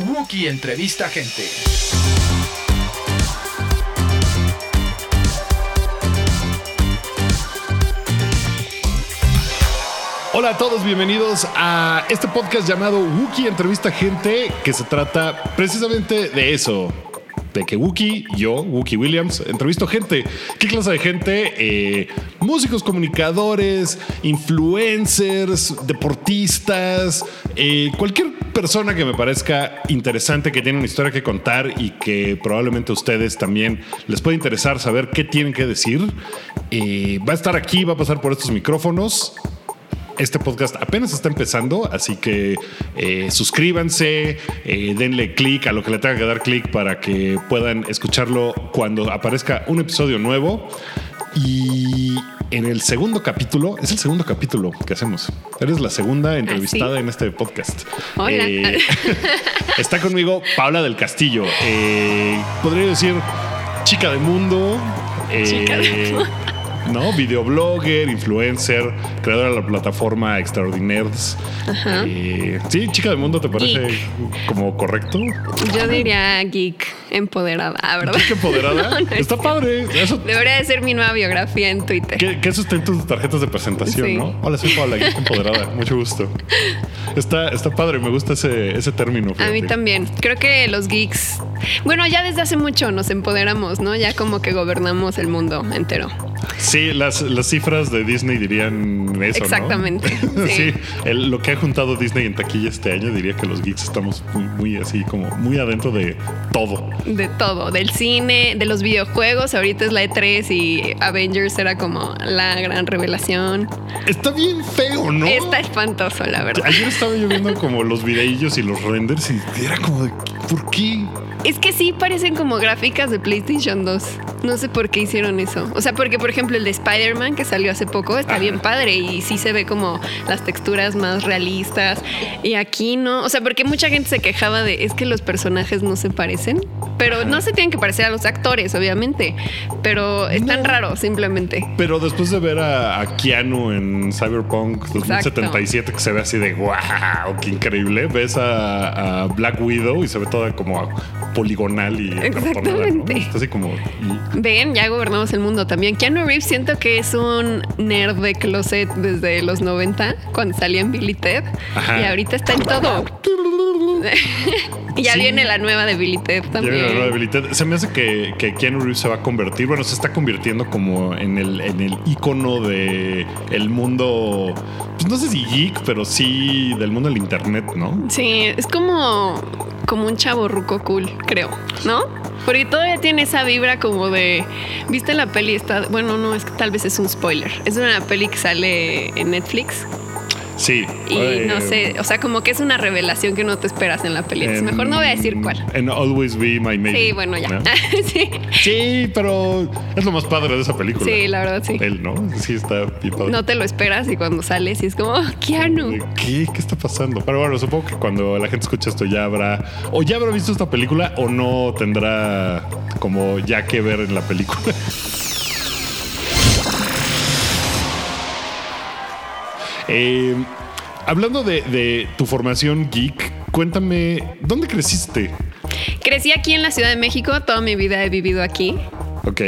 Wookie entrevista gente. Hola a todos, bienvenidos a este podcast llamado Wookie Entrevista Gente, que se trata precisamente de eso. De que Wookie, yo, Wookie Williams, entrevisto gente. ¿Qué clase de gente? Eh, músicos, comunicadores, influencers, deportistas, eh, cualquier persona que me parezca interesante, que tiene una historia que contar y que probablemente a ustedes también les puede interesar saber qué tienen que decir. Eh, va a estar aquí, va a pasar por estos micrófonos este podcast apenas está empezando, así que eh, suscríbanse, eh, denle clic a lo que le tenga que dar clic para que puedan escucharlo cuando aparezca un episodio nuevo. Y en el segundo capítulo, es el segundo capítulo que hacemos. Eres la segunda entrevistada en este podcast. Hola. Eh, está conmigo Paula del Castillo. Eh, podría decir chica de mundo. Chica de eh, mundo. ¿No? Videoblogger, influencer, creadora de la plataforma Extraordinards. Eh, sí, chica del mundo, ¿te parece Geek. como correcto? Yo diría geek empoderada, ¿verdad? Geek empoderada. No, no es Está padre. Eso, Debería de ser mi nueva biografía en Twitter. que, que eso esté en tus tarjetas de presentación, Sí. ¿no? Hola, soy Paula, Geek empoderada. Mucho gusto. Está, está padre, me gusta ese, ese término. A mí también. Creo que los geeks, bueno, ya desde hace mucho nos empoderamos, ¿no? Ya como que gobernamos el mundo entero. Sí, las, las cifras de Disney dirían eso. ¿no? Exactamente, sí, sí. el- lo que ha juntado Disney en taquilla este año diría que los geeks estamos muy, muy así, como muy adentro de todo. De todo, del cine, de los videojuegos. Ahorita es la E3 y Avengers era como la gran revelación. Está bien feo, ¿no? Está espantoso, la verdad. Ayer estaba yo viendo como los videillos y los renders y era como de, ¿por qué? Es que sí parecen como gráficas de PlayStation 2. No sé por qué hicieron eso. O sea, porque por ejemplo el de Spider-Man que salió hace poco está Ajá. bien padre y sí se ve como las texturas más realistas. Y aquí no. O sea, porque mucha gente se quejaba de es que los personajes no se parecen. Pero no se tienen que parecer a los actores, obviamente. Pero están No. raros simplemente. Pero después de ver a, a Keanu en Cyberpunk 2077 que se ve así de wow, qué increíble, ves a, a Black Widow y se ve toda como poligonal y cartonada, ¿no? Exactamente. Está así como y- Ven, ya gobernamos el mundo también. Keanu Reeves siento que es un nerd de closet desde los 90, cuando salía en Billy Ted. Ajá. Y ahorita está en todo. ya viene la nueva de Billy Ted Ya también. viene la nueva debilidad. Se me hace que, que Keanu Reeves se va a convertir, bueno, se está convirtiendo como en el, en el icono de el mundo, pues no sé si geek, pero sí del mundo del internet, ¿no? Sí, es como, como un chavo ruco cool, creo, ¿no? Porque todavía tiene esa vibra como de. ¿Viste la peli? Está, bueno, no, es que tal vez es un spoiler. Es una peli que sale en Netflix Sí. y Eh, no sé, o sea, como que es una revelación que no te esperas en la peli. En- mejor no voy a decir cuál. En Always Be My Maybe. Sí, bueno, ya. ¿no? sí. Sí, pero es lo más padre de esa película. sí, la verdad sí. Él, ¿no? Sí, está padre. No te lo esperas y cuando sales y es como, oh, Keanu. ¿Qué? ¿Qué está pasando? Pero bueno, supongo que cuando la gente escucha esto ya habrá o ya habrá visto esta película o no tendrá como ya que ver en la película. Eh, hablando de, de tu formación geek, cuéntame, ¿dónde creciste? Crecí aquí en la Ciudad de México, toda mi vida he vivido aquí. Ok.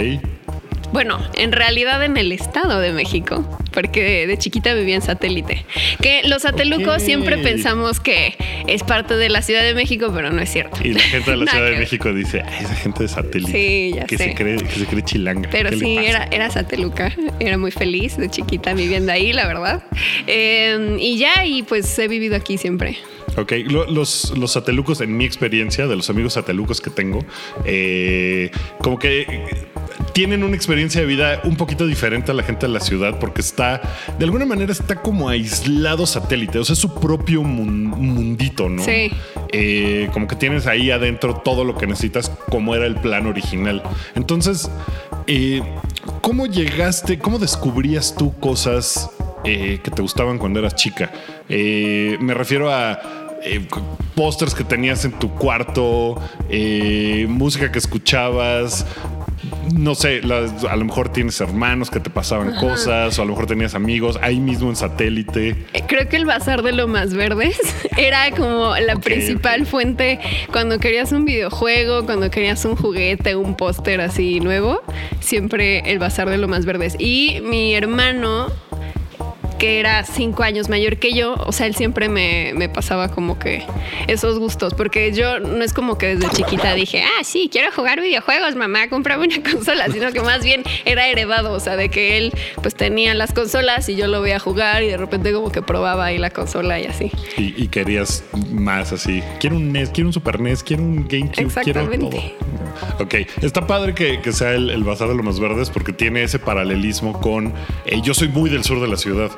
Bueno, en realidad en el Estado de México, porque de chiquita vivía en satélite. Que los satelucos siempre pensamos que es parte de la Ciudad de México, pero no es cierto. Y la gente de la Ciudad de. México dice, "Ay, esa gente de satélite. Sí, ya que sé. Se cree, que se cree chilanga. Pero ¿Qué le sí, era, era sateluca. Era muy feliz de chiquita viviendo ahí, la verdad. Eh, y ya, y pues he vivido aquí siempre. Ok, Lo- los, los satelucos, en mi experiencia, de los amigos satelucos que tengo, eh, como que tienen una experiencia de vida un poquito diferente a la gente de la ciudad porque está, de alguna manera está como aislado satélite, o sea, es su propio mun- mundito, ¿no? Sí. Eh, como que tienes ahí adentro todo lo que necesitas como era el plan original. Entonces, eh, ¿cómo llegaste, cómo descubrías tú cosas eh, que te gustaban cuando eras chica? Eh, me refiero a eh, pósters que tenías en tu cuarto, música que escuchabas. no sé, las- a lo mejor tienes hermanos que te pasaban cosas, o a lo mejor tenías amigos ahí mismo en satélite. Creo que el bazar de lo más verdes era como la principal fuente cuando querías un videojuego, cuando querías un juguete, un póster así nuevo, siempre el bazar de lo más verdes. Y mi hermano, que era cinco años mayor que yo, o sea, él siempre me, me pasaba como que esos gustos, porque yo no es como que desde chiquita dije, ah, sí, quiero jugar videojuegos, mamá, cómprame una consola, sino que más bien era heredado, o sea, de que él pues tenía las consolas y yo lo veía jugar y de repente como que probaba ahí la consola y así. Y, y querías más así. Quiero un NES, quiero un Super NES, quiero un GameCube, quiero todo. Ok, está padre que, que sea el, el bazar de los más verdes porque tiene ese paralelismo con. eh, yo soy muy del sur de la ciudad.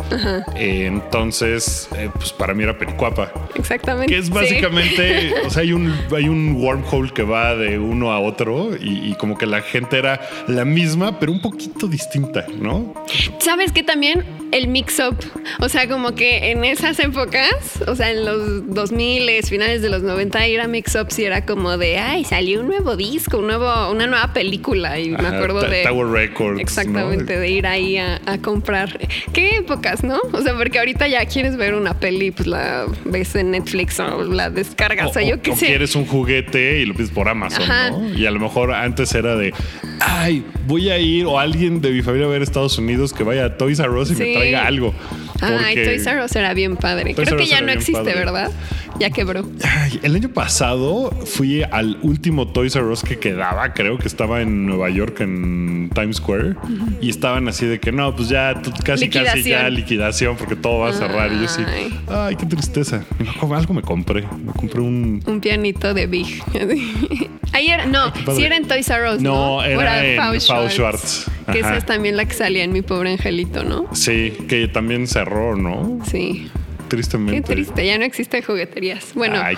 Eh, entonces, eh, pues para mí era Pericuapa. Exactamente. Que es Sí. básicamente, o sea, hay un, hay un wormhole que va de uno a otro y, y como que la gente era la misma, pero un poquito distinta, ¿no? ¿Sabes que también el mix-up? O sea, como que en esas épocas, o sea, en los 2000, finales de los 90, ir a mix-up sí era como de, ay, salió un nuevo disco, un nuevo, una nueva película. Y me acuerdo de... Tower Records. Exactamente, ¿no? de ir ahí a, a comprar. ¿Qué épocas, no? O sea, porque ahorita ya quieres ver una peli, pues la ves en Netflix o la descargas, o, sea, yo qué o sé. quieres un juguete y lo pides por Amazon, Ajá. ¿no? Y a lo mejor antes era de, ay, voy a ir o alguien de mi familia a ver Estados Unidos que vaya a Toys R Us y me traiga algo. Ay, Porque- Toys R Us era bien padre. Toys Creo que ya no existe, padre. ¿verdad? Ya quebró. Ay, el año pasado fui al último Toys R Us que quedaba, creo que estaba en Nueva York, en Times Square, y estaban así de que no, pues ya casi casi ya Liquidación. porque todo va a cerrar. Y yo sí, Ay. qué tristeza. Algo me compré, me compré un... Un pianito de Big. Ayer, no, sí era en Toys R Us. No, No, era en Paul Paul Schwartz. Que esa es también la que salía en Mi Pobre Angelito, ¿no? Sí, que también cerró, ¿no? Sí. Tristemente. Qué triste, ya no existen jugueterías. Bueno, Ay,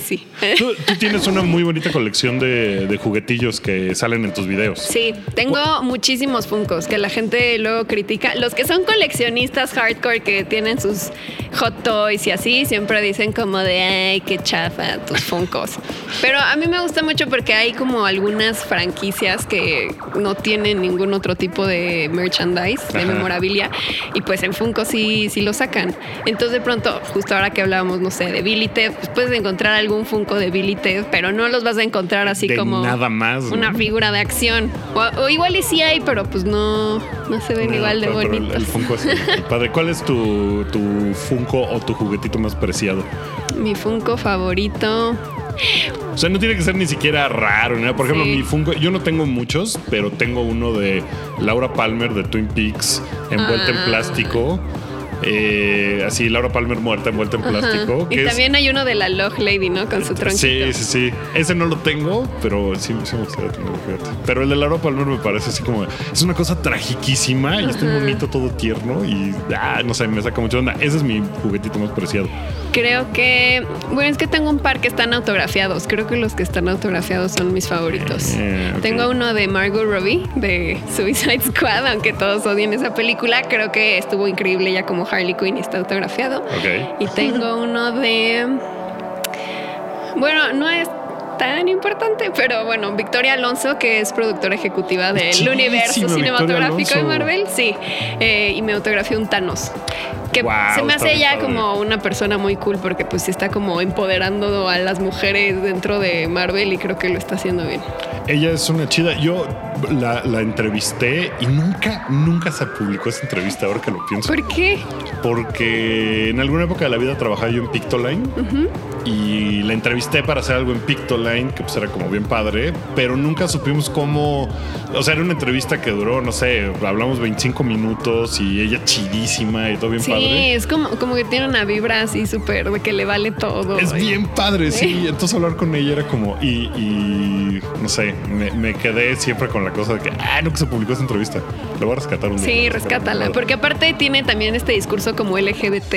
sí. Tú, tú tienes una muy bonita colección de, de juguetillos que salen en tus videos. Sí, tengo muchísimos Funkos que la gente luego critica. Los que son coleccionistas hardcore que tienen sus hot toys y así, siempre dicen como de, ay, qué chafa tus Funkos. Pero a mí me gusta mucho porque hay como algunas franquicias que no tienen ningún otro tipo de merchandise, de Ajá. memorabilia, y pues en Funko sí, sí lo sacan. Entonces pronto, justo ahora que hablábamos, no sé, de Billy Ted, pues puedes encontrar algún Funko de Billy Ted, pero no los vas a encontrar así De como nada más, ¿no? una figura de acción. O, o igual y sí hay, pero pues no, no se ven No, igual de el- bonitos. El, Funko es el- padre. ¿Cuál es tu, tu Funko o tu juguetito más preciado? Mi Funko favorito. O sea, no tiene que ser ni siquiera raro. ¿no? Por ejemplo, Sí. mi Funko, yo no tengo muchos, pero tengo uno de Laura Palmer de Twin Peaks, envuelta en Ah. plástico. Eh, así, Laura Palmer muerta, envuelta en plástico. Y que es- también hay uno de la Log Lady, ¿no? Con su tronquito. Sí, sí, sí. Ese no lo tengo, pero sí, sí me gustaría tenerlo, fíjate. Pero el de Laura Palmer me parece así como... Es una cosa tragiquísima y está bonito, todo tierno y... Ah, no sé, me saca mucho onda. Ese es mi juguetito más preciado. Creo que. Bueno, es que tengo un par que están autografiados. Creo que los que están autografiados son mis favoritos. Eh. Tengo uno de Margot Robbie de Suicide Squad, aunque todos odien esa película. Creo que estuvo increíble ya como Harley Quinn y está autografiado. Ok. Y tengo uno de. Bueno, no es tan importante, pero bueno, Victoria Alonso, que es productora ejecutiva del universo cinematográfico de. Marvel, sí, eh, y me autografió un Thanos. Que se me hace ya como una persona muy cool porque pues sí está como empoderando a las mujeres dentro de Marvel y creo que lo está haciendo bien. Ella es una chida. Yo la, la entrevisté y nunca, nunca se publicó esa entrevista, ahora que lo pienso. ¿Por qué? Porque en alguna época de la vida trabajaba yo en Pictoline y la entrevisté para hacer algo en Pictoline, que pues era como bien padre, pero nunca supimos cómo. O sea, era una entrevista que duró, no sé, hablamos 25 minutos y ella chidísima y todo bien Sí, padre. es como, como que tiene una vibra así súper de que le vale todo. Es Y- bien padre, sí. Entonces hablar con ella era como. Y, y no sé, me, me quedé siempre con la cosa de que, ah, no que se publicó esa entrevista. Lo voy a rescatar un día. Sí, rescátala, porque aparte tiene también este discurso como LGBT.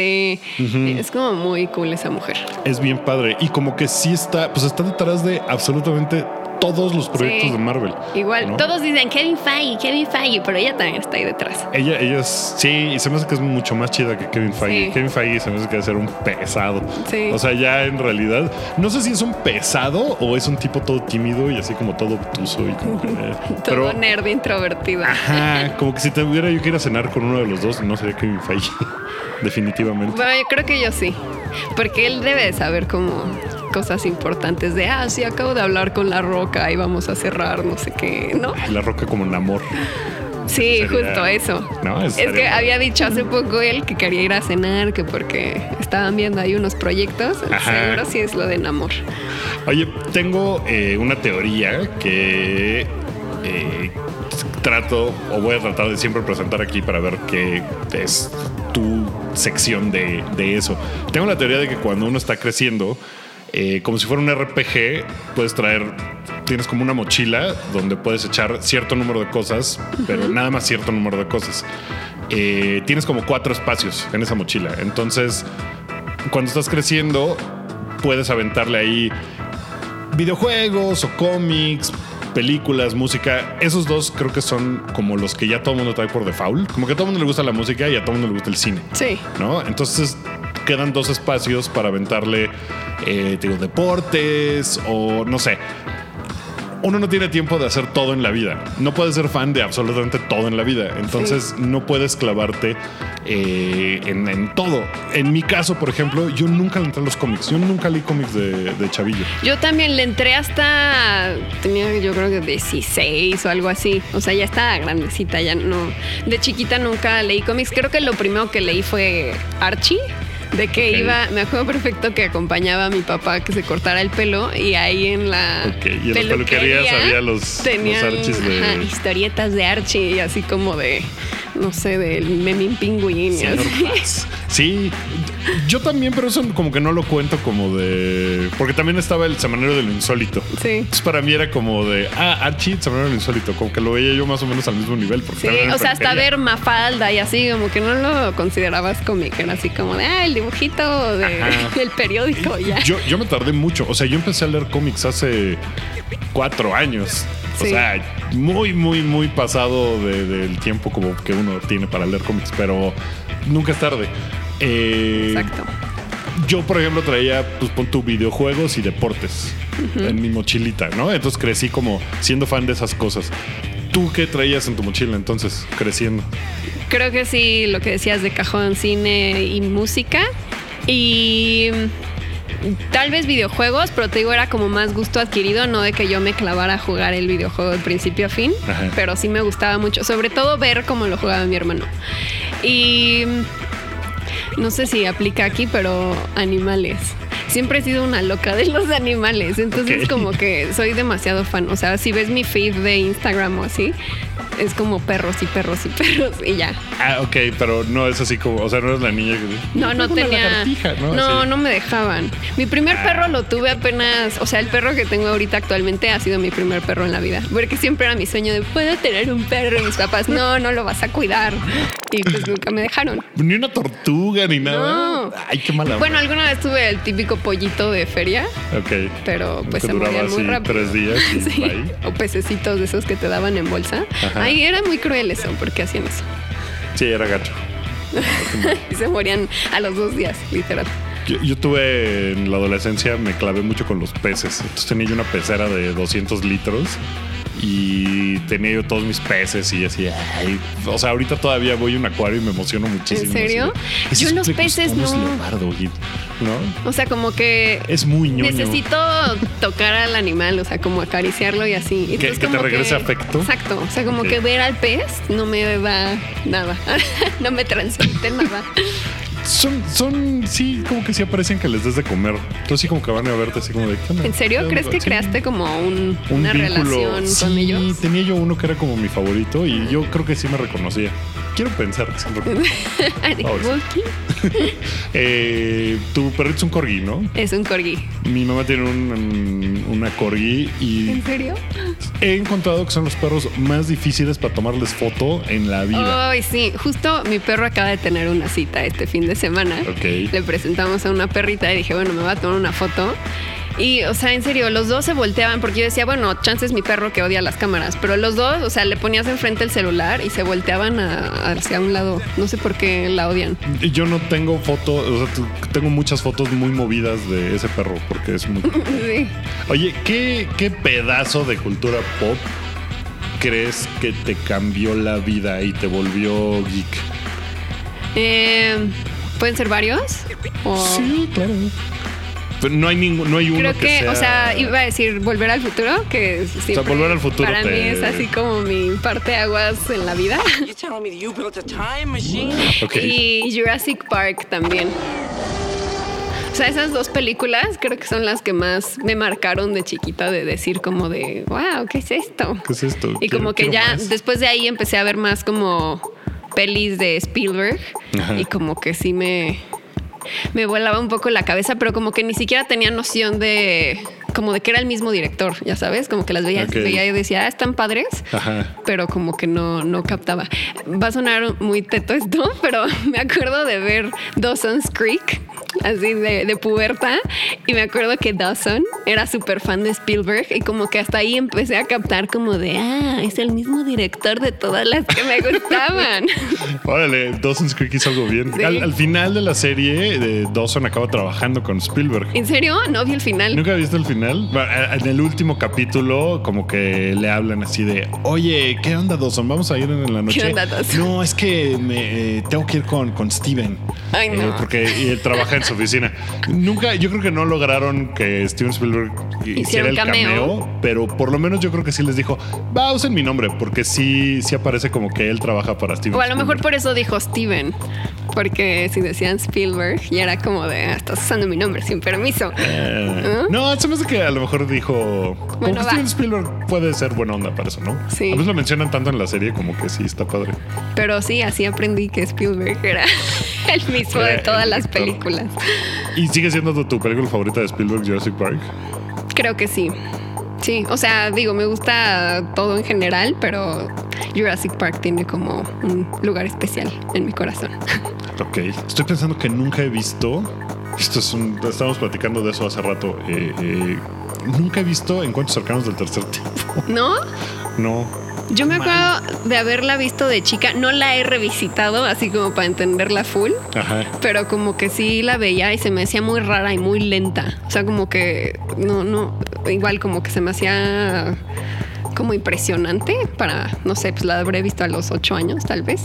Es como muy cool esa mujer. Es bien padre. Y como que sí está, pues está detrás de absolutamente todos los proyectos Sí. de Marvel. Igual, ¿no? todos dicen Kevin Feige, Kevin Feige, pero ella también está ahí detrás. Ella, ella es, sí, y se me hace que es mucho más chida que Kevin Feige. Sí. Kevin Feige se me hace que debe ser un pesado. Sí. O sea, ya en realidad, no sé si es un pesado o es un tipo todo tímido y así como todo obtuso y como que, eh, Todo nerd introvertido. ajá, como que si tuviera yo que ir a cenar con uno de los dos, no sería Kevin Feige. Definitivamente. Bueno, yo creo que yo sí. Porque él debe de saber como cosas importantes de, ah, sí, acabo de hablar con La Roca y vamos a cerrar, no sé qué, ¿no? La roca como un amor. Sí, Sería- justo eso. No, Es que había dicho hace poco él que quería ir a cenar, que porque estaban viendo ahí unos proyectos. Ajá. Seguro sí es lo de Namor. Oye, tengo eh, una teoría que eh, trato o voy a tratar de siempre presentar aquí para ver qué es tu sección de, de eso. Tengo la teoría de que cuando uno está creciendo, eh, como si fuera un RPG, puedes traer, tienes como una mochila donde puedes echar cierto número de cosas, pero nada más cierto número de cosas. Eh, tienes como cuatro espacios en esa mochila. Entonces, cuando estás creciendo, puedes aventarle ahí videojuegos o cómics, películas, música. Esos dos creo que son como los que ya todo el mundo trae por default. Como que a todo el mundo le gusta la música y a todo el mundo le gusta el cine. Sí. ¿no? Entonces quedan dos espacios para aventarle, eh, digo, deportes o no sé. Uno no tiene tiempo de hacer todo en la vida. No puedes ser fan de absolutamente todo en la vida. Entonces no puedes clavarte eh, en, en todo. En mi caso, por ejemplo, yo nunca le entré a los cómics. Yo nunca leí cómics de, de chavillo. Yo también le entré hasta. Tenía yo creo que 16 o algo así. O sea, ya estaba grandecita, ya no. De chiquita nunca leí cómics. Creo que lo primero que leí fue Archie. De que iba, me acuerdo perfecto que acompañaba a mi papá que se cortara el pelo y ahí en la Ok, y en las peluquerías había los- tenían, los Archies de- ajá, historietas de Archie y así como de, no sé, del Memín Pingüín. Sí, yo también, pero eso como que no lo cuento como de. Porque también estaba el semanero de lo insólito. Sí. Entonces para mí era como de. Ah, Archie, el semanero de lo insólito. Como que lo veía yo más o menos al mismo nivel. Porque Sí, o sea, hasta ver Mafalda y así, como que no lo considerabas cómic, era así como de, ah, el dibujito de- del periódico ya. Yo, yo me tardé mucho. O sea, yo empecé a leer cómics hace cuatro años. O sea, muy, muy, muy pasado de- del tiempo como que uno tiene para leer cómics, pero nunca es tarde. Eh, Exacto. Yo, por ejemplo, traía, pues pon tu videojuegos y deportes en mi mochilita, ¿no? Entonces crecí como siendo fan de esas cosas. ¿Tú qué traías en tu mochila entonces, creciendo? Creo que sí, lo que decías de cajón, cine y música. Y tal vez videojuegos, pero te digo, era como más gusto adquirido, no de que yo me clavara a jugar el videojuego de principio a fin, Ajá. pero sí me gustaba mucho, sobre todo ver cómo lo jugaba mi hermano. Y no sé si aplica aquí, pero animales. Siempre he sido una loca de los animales, entonces como que soy demasiado fan. O sea, si ves mi feed de Instagram o así, es como perros y perros y perros y ya. Ah, ok, pero no es así como, o sea, no eres la niña que... No, no tenía. ¿no? No, no me dejaban. Mi primer Ah. perro lo tuve apenas. O sea, el perro que tengo ahorita actualmente ha sido mi primer perro en la vida. Porque siempre era mi sueño de puedo tener un perro. Y mis papás, no, no lo vas a cuidar. Y pues nunca me dejaron. Ni una tortuga ni nada. No. Ay, qué mala. Bueno, alguna vez tuve el típico pollito de feria, Ok. pero pues se duraba morían muy rápido. tres días y Sí. bye. O pececitos de esos que te daban en bolsa. Ajá. Ay, era muy cruel eso, porque hacían eso. Sí, era gacho. Y se morían a los dos días, literal. Yo, yo tuve en la adolescencia, me clavé mucho con los peces. Entonces tenía yo una pecera de 200 litros y tenía yo todos mis peces y así, ay, o sea, ahorita todavía voy a un acuario y me emociono muchísimo. ¿En serio? así Yo "Ese los peces no. leopardo", ¿no? O sea, como que Es muy ñoño. necesito tocar al animal, o sea, como acariciarlo y así. Entonces, que te regrese afecto. Exacto. O sea, como que ver al pez no me da nada. no me transmite nada. Son, son, sí, como que sí aparecen que les des de comer. Entonces sí como que van a verte así como de... ¿qué? ¿En serio? ¿Qué ¿Crees que Sí. creaste como un- un una vínculo. relación sí, con ellos? tenía yo uno que era como mi favorito y yo creo que sí me reconocía. Quiero pensar que Eh, tu perrito es un corgi, ¿no? Es un corgi. Mi mamá tiene un- un- una corgi y ¿En serio? he encontrado que son los perros más difíciles para tomarles foto en la vida. Ay, sí. Justo mi perro acaba de tener una cita este fin de semana. Ok. Le presentamos a una perrita y dije, bueno, me voy a tomar una foto. Y, o sea, en serio, los dos se volteaban porque yo decía, bueno, chance es mi perro que odia las cámaras, pero los dos, o sea, le ponías enfrente el celular y se volteaban a- hacia un lado. No sé por qué la odian. Y Yo no tengo fotos, o sea, tengo muchas fotos muy movidas de ese perro porque es muy. Sí. Oye, ¿qué, qué pedazo de cultura pop crees que te cambió la vida y te volvió geek? Eh, ¿Pueden ser varios? O- Sí, claro. Pero no hay ningún, no hay uno Creo que, sea- o sea, iba a decir volver al futuro, que siempre Volver al Futuro para te- mí es así como mi parte aguas en la vida. You telling me that you built a time machine? Ok. Y Jurassic Park también. O sea, esas dos películas creo que son las que más me marcaron de chiquita de decir como de, wow, ¿qué es esto? ¿Qué es esto? Y como que ya más. después de ahí empecé a ver más como pelis de Spielberg Ajá. y como que sí me, me volaba un poco la cabeza, pero como que ni siquiera tenía noción de como de que era el mismo director, ya sabes, como que las veía, Ok. veía y decía, ah, están padres, Ajá. pero como que no, no captaba. Va a sonar muy teto esto, pero me acuerdo de ver Dawson's Creek, así de, de puberta, y me acuerdo que Dawson era súper fan de Spielberg y como que hasta ahí empecé a captar como de, ah, es el mismo director de todas las que me gustaban. Órale, Dawson's Creek hizo algo bien. Sí. Al, al final de la serie, de Dawson acaba trabajando con Spielberg. ¿En serio? No vi el final. ¿Nunca viste el final? Bueno, En el último capítulo, como que le hablan así de, oye, ¿qué onda, Dawson? Vamos a ir en la noche. onda, Dawson? No, es que me, eh, tengo que ir con, con Steven. Ay, no. Eh, porque él trabaja en su oficina. Nunca, yo creo que no lograron que Steven Spielberg hiciera el cameo. cameo, pero por lo menos yo creo que sí les dijo, va, usen mi nombre, porque sí, sí aparece como que él trabaja para Steven O a lo mejor por eso dijo Steven. Porque si decían Spielberg, y era como de, "Ah, estás usando mi nombre sin permiso. Eh, No, se me hace que a lo mejor dijo. Como Bueno, que va. Steven Spielberg puede ser buena onda para eso, ¿no? Sí. A veces lo mencionan tanto en la serie como que sí está padre. Pero sí, así aprendí que Spielberg era el mismo de Era todas las director. películas. ¿Y sigue siendo tu, tu película favorita de Spielberg, Jurassic Park? Creo que sí. Sí, o sea, digo, me gusta todo en general, pero Jurassic Park tiene como un lugar especial en mi corazón. Ok. Estoy pensando que nunca he visto. Esto es un. Estábamos platicando de eso hace rato. eh, eh, nunca he visto Encuentros cercanos del tercer tipo. ¿No? No. Yo me acuerdo de haberla visto de chica, no la he revisitado así como para entenderla full, Ajá. pero como que sí la veía y se me hacía muy rara y muy lenta. O sea, como que no, no, igual como que se me hacía como impresionante para, no sé, pues la habré visto a los ocho años tal vez,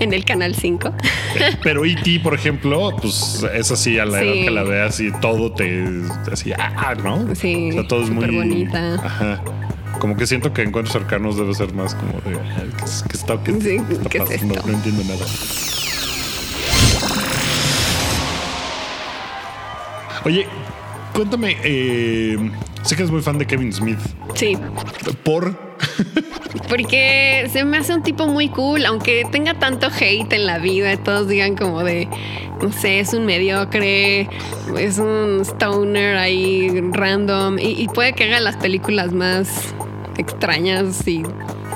en el canal 5. Pero E.T., por ejemplo, pues es así a la Sí. edad que la veas y todo te. Así, ah, ¿no? Sí, O sea, todo es muy. superbonita. Ajá. Como que siento que encuentros cercanos debe ser más como de. "Ay, ¿Qué, es- qué está, qué, Sí, qué está ¿qué es pasando? esto? No entiendo nada. Oye, cuéntame. eh, sé que eres muy fan de Kevin Smith. Sí, Por. porque se me hace un tipo muy cool, aunque tenga tanto hate en la vida, todos digan como de, no sé, es un mediocre, es un stoner ahí random, y, y puede que haga las películas más extrañas y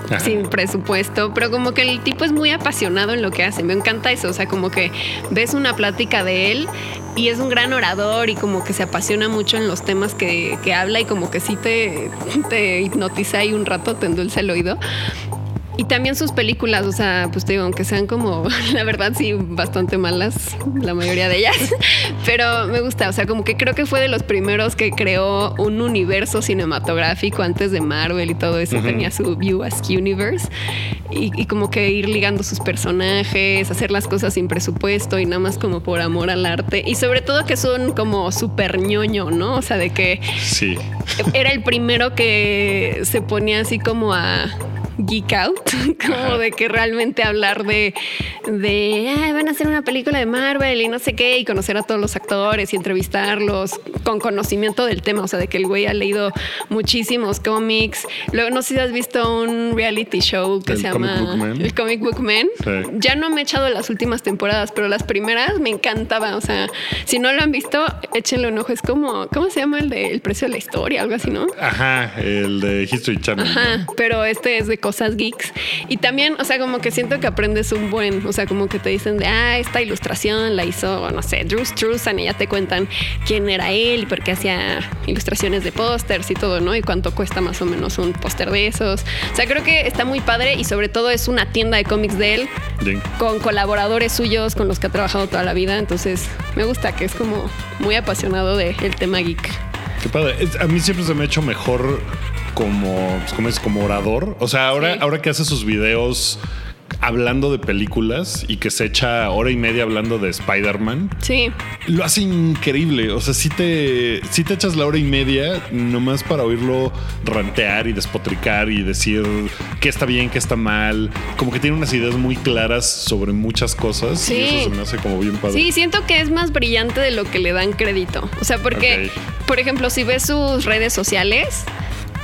Ajá. sin presupuesto, pero como que el tipo es muy apasionado en lo que hace. Me encanta eso, o sea, como que ves una plática de él y es un gran orador y como que se apasiona mucho en los temas que, que habla y como que sí te, te hipnotiza ahí un rato, te endulza el oído. Y también sus películas, o sea, pues te digo, aunque sean como, la verdad sí, bastante malas, la mayoría de ellas, pero me gusta, o sea, como que creo que fue de los primeros que creó un universo cinematográfico antes de Marvel y todo eso, tenía su View as Universe, y, y como que ir ligando sus personajes, hacer las cosas sin presupuesto y nada más como por amor al arte, y sobre todo que son como súper ñoño, ¿no? O sea, de que Sí. era el primero que se ponía así como a geek out, como de que realmente hablar de, de "Ay, van a hacer una película de Marvel y no sé qué, y conocer a todos los actores y entrevistarlos con conocimiento del tema, o sea, de que el güey ha leído muchísimos cómics. Luego, no sé si has visto un reality show que ¿El se llama Book? El Comic Book Man. Sí. Ya no me he echado las últimas temporadas, pero las primeras me encantaba, o sea, si no lo han visto, échenle un ojo, es como, ¿cómo se llama el de El precio de la historia? Algo así, ¿no? Ajá. El de History Channel. ¿no? Ajá, pero este es de cosas geeks. Y también, o sea, como que siento que aprendes un buen, o sea, como que te dicen de, ah, esta ilustración la hizo, no sé, Drew Struzan y ya te cuentan quién era él y por qué hacía ilustraciones de pósters y todo, ¿no? Y cuánto cuesta más o menos un póster de esos. O sea, creo que está muy padre y sobre todo es una tienda de cómics de él con colaboradores suyos con los que ha trabajado toda la vida. Entonces, me gusta que es como muy apasionado del tema geek. Qué padre. A mí siempre se me ha hecho mejor como, pues, ¿cómo es? como orador. O sea, ahora, Sí. ahora que hace sus videos hablando de películas y que se echa hora y media hablando de Spider-Man, Sí, lo hace increíble. O sea, si te, sí te echas la hora y media nomás para oírlo rantear y despotricar y decir qué está bien, qué está mal. Como que tiene unas ideas muy claras sobre muchas cosas Sí. y eso se me hace como bien padre. Sí, siento que es más brillante de lo que le dan crédito. O sea, porque, por ejemplo, si ves sus redes sociales,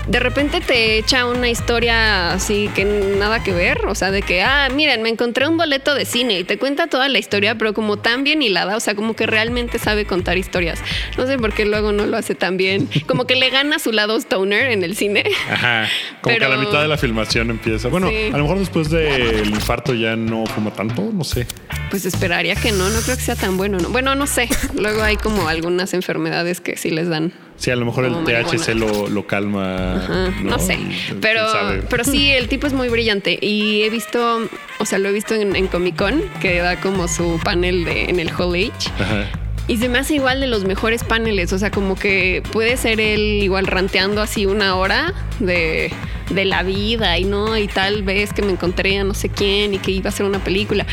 de repente te echa una historia así que nada que ver. O sea, de que, ah, miren, me encontré un boleto de cine y te cuenta toda la historia, pero como tan bien hilada. O sea, como que realmente sabe contar historias. No sé por qué luego no lo hace tan bien. Como que le gana su lado stoner en el cine. Ajá. Como que a la mitad de la filmación empieza. Bueno, Sí. a lo mejor después del infarto ya no fuma tanto, no sé. Pues esperaría que no, no creo que sea tan bueno. ¿no? Bueno, no sé. Luego hay como algunas enfermedades que sí les dan Sí, a lo mejor el THC lo, lo calma. Ajá, no, sé. Pero, pero sí, el tipo es muy brillante. Y he visto, o sea, lo he visto en, en Comic Con, que da como su panel de, en el Hall Age. Ajá. Y se me hace igual de los mejores paneles. O sea, como que puede ser él igual ranteando así una hora de, de la vida y no, y tal vez que me encontré a no sé quién y que iba a hacer una película.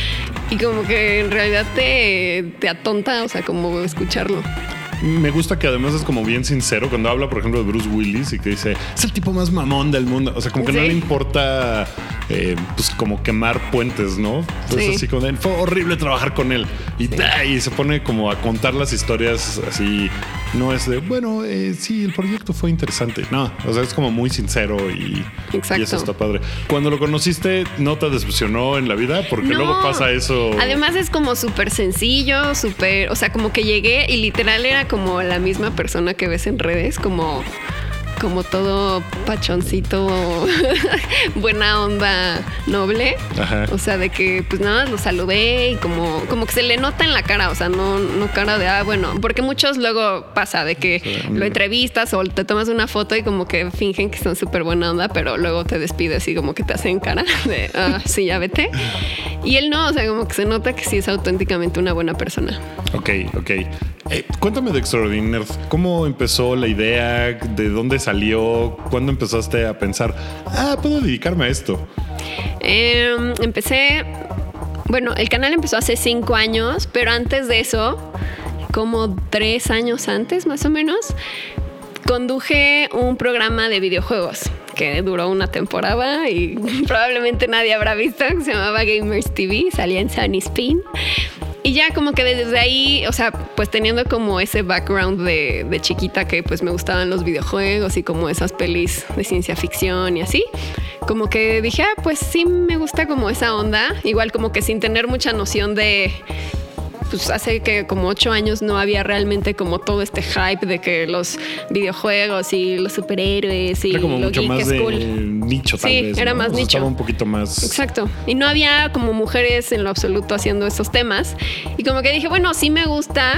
Y como que en realidad te, te atonta, o sea, como escucharlo. Me gusta que además es como bien sincero cuando habla, por ejemplo, de Bruce Willis y que dice, es el tipo más mamón del mundo. O sea, como que no le importa, eh, pues como quemar puentes, ¿no? Pues Sí. así como de, fue horrible trabajar con él. Y, y se pone como a contar las historias así. No es de, bueno, eh, sí, el proyecto fue interesante. No, o sea, es como muy sincero y, y eso está padre. Cuando lo conociste, ¿no te decepcionó en la vida? Porque No. luego pasa eso. Además es como súper sencillo, súper, o sea, como que llegué y literal era como la misma persona que ves en redes, como como todo pachoncito, buena onda, noble. Ajá. O sea, de que pues nada, más lo saludé y como, como que se le nota en la cara, o sea, no, no cara de, ah, bueno, porque muchos luego pasa de que Sí. lo entrevistas o te tomas una foto y como que fingen que son súper buena onda, pero luego te despides y como que te hacen cara de, ah, sí, ya vete. Y él no, o sea, como que se nota que sí es auténticamente una buena persona. Ok, ok. Eh, cuéntame de Extraordinaire. ¿Cómo empezó la idea? ¿De dónde salió? ¿Cuándo empezaste a pensar, ah, puedo dedicarme a esto? Em, empecé, bueno, el canal empezó hace cinco años, pero antes de eso, como tres años antes más o menos, conduje un programa de videojuegos que duró una temporada y probablemente nadie habrá visto, que se llamaba Gamers TV, salía en Sunny Spin. Y ya como que desde ahí, o sea, pues teniendo como ese background de, de chiquita que pues me gustaban los videojuegos y como esas pelis de ciencia ficción y así, como que dije, ah, pues sí me gusta como esa onda, igual como que sin tener mucha noción de pues hace que como ocho años no había realmente como todo este hype de que los videojuegos y los superhéroes y Era como lo mucho geek más es de cool. nicho, tal Sí, vez. era ¿no? más O sea, nicho. Estaba un poquito más. Exacto. Y no había como mujeres en lo absoluto haciendo esos temas. Y como que dije, bueno, sí me gusta.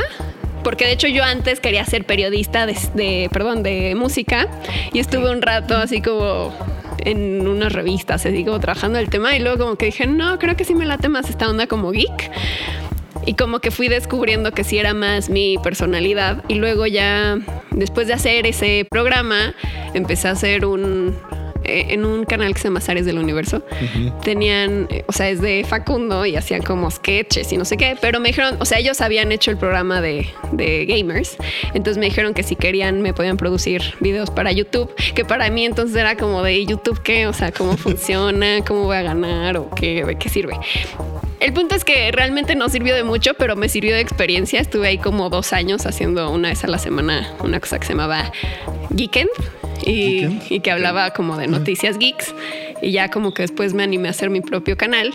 Porque de hecho yo antes quería ser periodista de, de- perdón, de música. Y estuve un rato así como en unas revistas, así como trabajando el tema. Y luego como que dije, no, creo que sí me late más esta onda como geek. Y como que fui descubriendo que sí era más mi personalidad. Y luego ya, después de hacer ese programa, empecé a hacer un... eh, en un canal que se llama Zares del Universo. Tenían, eh, o sea, es de Facundo y hacían como sketches y no sé qué. Pero me dijeron, o sea, ellos habían hecho el programa de, de gamers. Entonces me dijeron que si querían me podían producir videos para YouTube. Que para mí entonces era como de YouTube qué, o sea, cómo funciona, cómo voy a ganar o qué, de qué sirve. El punto es que realmente no sirvió de mucho, pero me sirvió de experiencia. Estuve ahí como dos años haciendo una vez a la semana una cosa que se llamaba Geekend y, que hablaba como de noticias geeks. Y ya como que después me animé a hacer mi propio canal.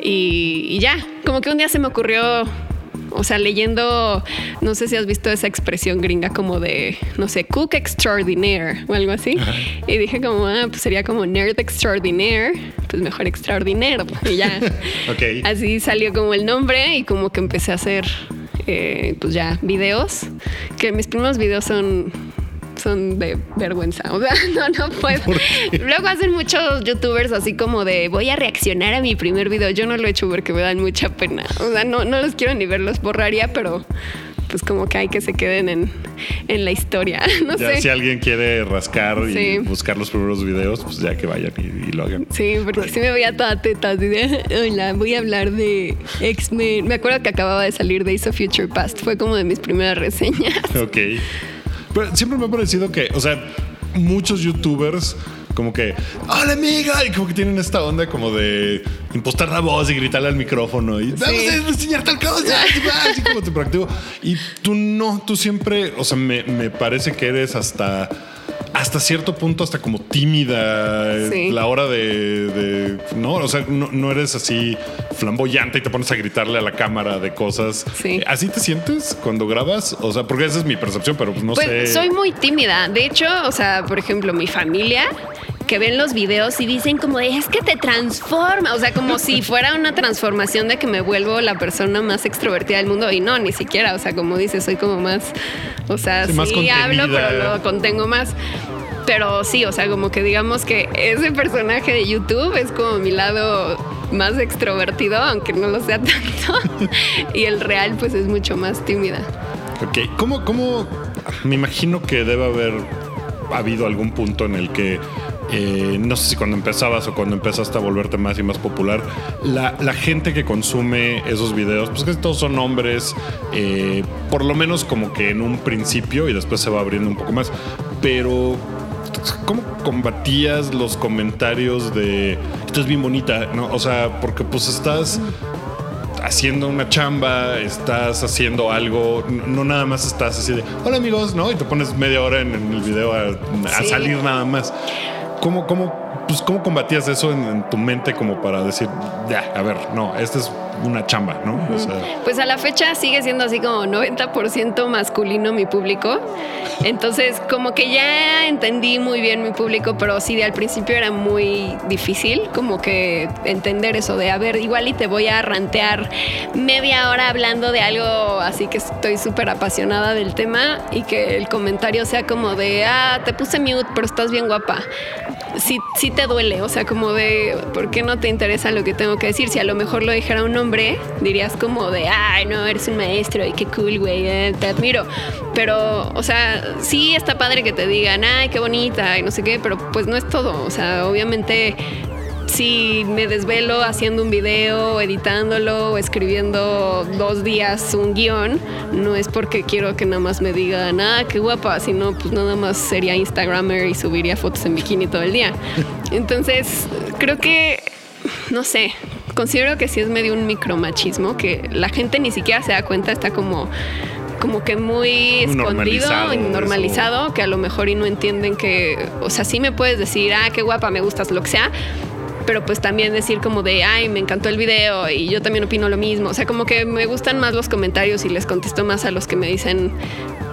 Y, y ya, como que un día se me ocurrió o sea, leyendo, no sé si has visto esa expresión gringa como de, no sé, cook extraordinaire o algo así. Y dije como, ah, pues sería como nerd extraordinaire, pues mejor extraordinaire. Y ya, así salió como el nombre y como que empecé a hacer, eh, pues ya, videos, que mis primeros videos son son de vergüenza. O sea, no, no puedo. Luego hacen muchos youtubers así como de voy a reaccionar a mi primer video. Yo no lo he hecho porque me dan mucha pena. O sea, no, no los quiero ni ver, los borraría, pero pues como que hay que se queden en, en la historia. No Ya sé. si alguien quiere rascar y Sí. buscar los primeros videos, pues ya que vayan y, y lo hagan. Sí, porque sí me veía toda teta, así de, hola, voy a hablar de X-Men. Me acuerdo que acababa de salir Days of Future Past, fue como de mis primeras reseñas. Ok. Pero siempre me ha parecido que, o sea, muchos youtubers como que, hola amiga, y como que tienen esta onda como de impostar la voz y gritarle al micrófono y vamos a enseñar tal cosa, así como te practico. Y tú no, tú siempre, o sea, me, me parece que eres hasta hasta cierto punto, hasta como tímida eh, Sí. la hora de, de- no, o sea, no, no eres así flamboyante y te pones a gritarle a la cámara de cosas. Sí. ¿Así te sientes cuando grabas? O sea, porque esa es mi percepción, pero pues no Pues sé. soy muy tímida. De hecho, o sea, por ejemplo, mi familia que ven los videos y dicen como es que te transforma, o sea, como si fuera una transformación de que me vuelvo la persona más extrovertida del mundo y no, ni siquiera, o sea, como dices, soy como más, o sea, Sí, sí, más hablo, contenida. pero lo contengo más. Pero sí, o sea, como que digamos que ese personaje de YouTube es como mi lado más extrovertido, aunque no lo sea tanto. y el real, pues es mucho más tímida. Ok, ¿cómo, cómo? Me imagino que debe haber habido algún punto en el que, eh, no sé si cuando empezabas o cuando empezaste a volverte más y más popular, la, la gente que consume esos videos, pues que todos son hombres, eh, por lo menos como que en un principio y después se va abriendo un poco más, pero ¿Cómo combatías los comentarios de estás bien bonita? ¿no? O sea, porque pues estás haciendo una chamba, estás haciendo algo, no nada más estás así de hola amigos, ¿no? Y te pones media hora en, en el video a, a Sí. salir nada más. ¿Cómo, cómo, pues, ¿Cómo combatías eso en, en tu mente como para decir, ya, a ver, no, esta es una chamba, ¿no? O sea, Pues a la fecha sigue siendo así como 90% masculino mi público. Entonces, como que ya entendí muy bien mi público, pero sí, de al principio era muy difícil como que entender eso de, a ver, igual y te voy a rantear media hora hablando de algo así que estoy súper apasionada del tema y que el comentario sea como de, ah, te puse mute, pero estás bien guapa. Sí, sí te duele, o sea, como de, ¿por qué no te interesa lo que tengo que decir? Si a lo mejor lo dijera un hombre, dirías como de, ay, no, eres un maestro y qué cool, güey, eh, te admiro. Pero, o sea, sí está padre que te digan, ay, qué bonita y no sé qué, pero pues no es todo. O sea, obviamente si me desvelo haciendo un video, editándolo o escribiendo dos días un guion, no es porque quiero que nada más me digan, ah, qué guapa, sino pues nada más sería Instagramer y subiría fotos en bikini todo el día. Entonces, creo que, no sé, considero que sí es medio un micromachismo, que la gente ni siquiera se da cuenta, está como como que muy escondido Normalizado y eso. normalizado, que a lo mejor y no entienden que, o sea, sí me puedes decir, ah, qué guapa, me gustas, lo que sea, pero pues también decir como de, ay, me encantó el video y yo también opino lo mismo. O sea, como que me gustan más los comentarios y les contesto más a los que me dicen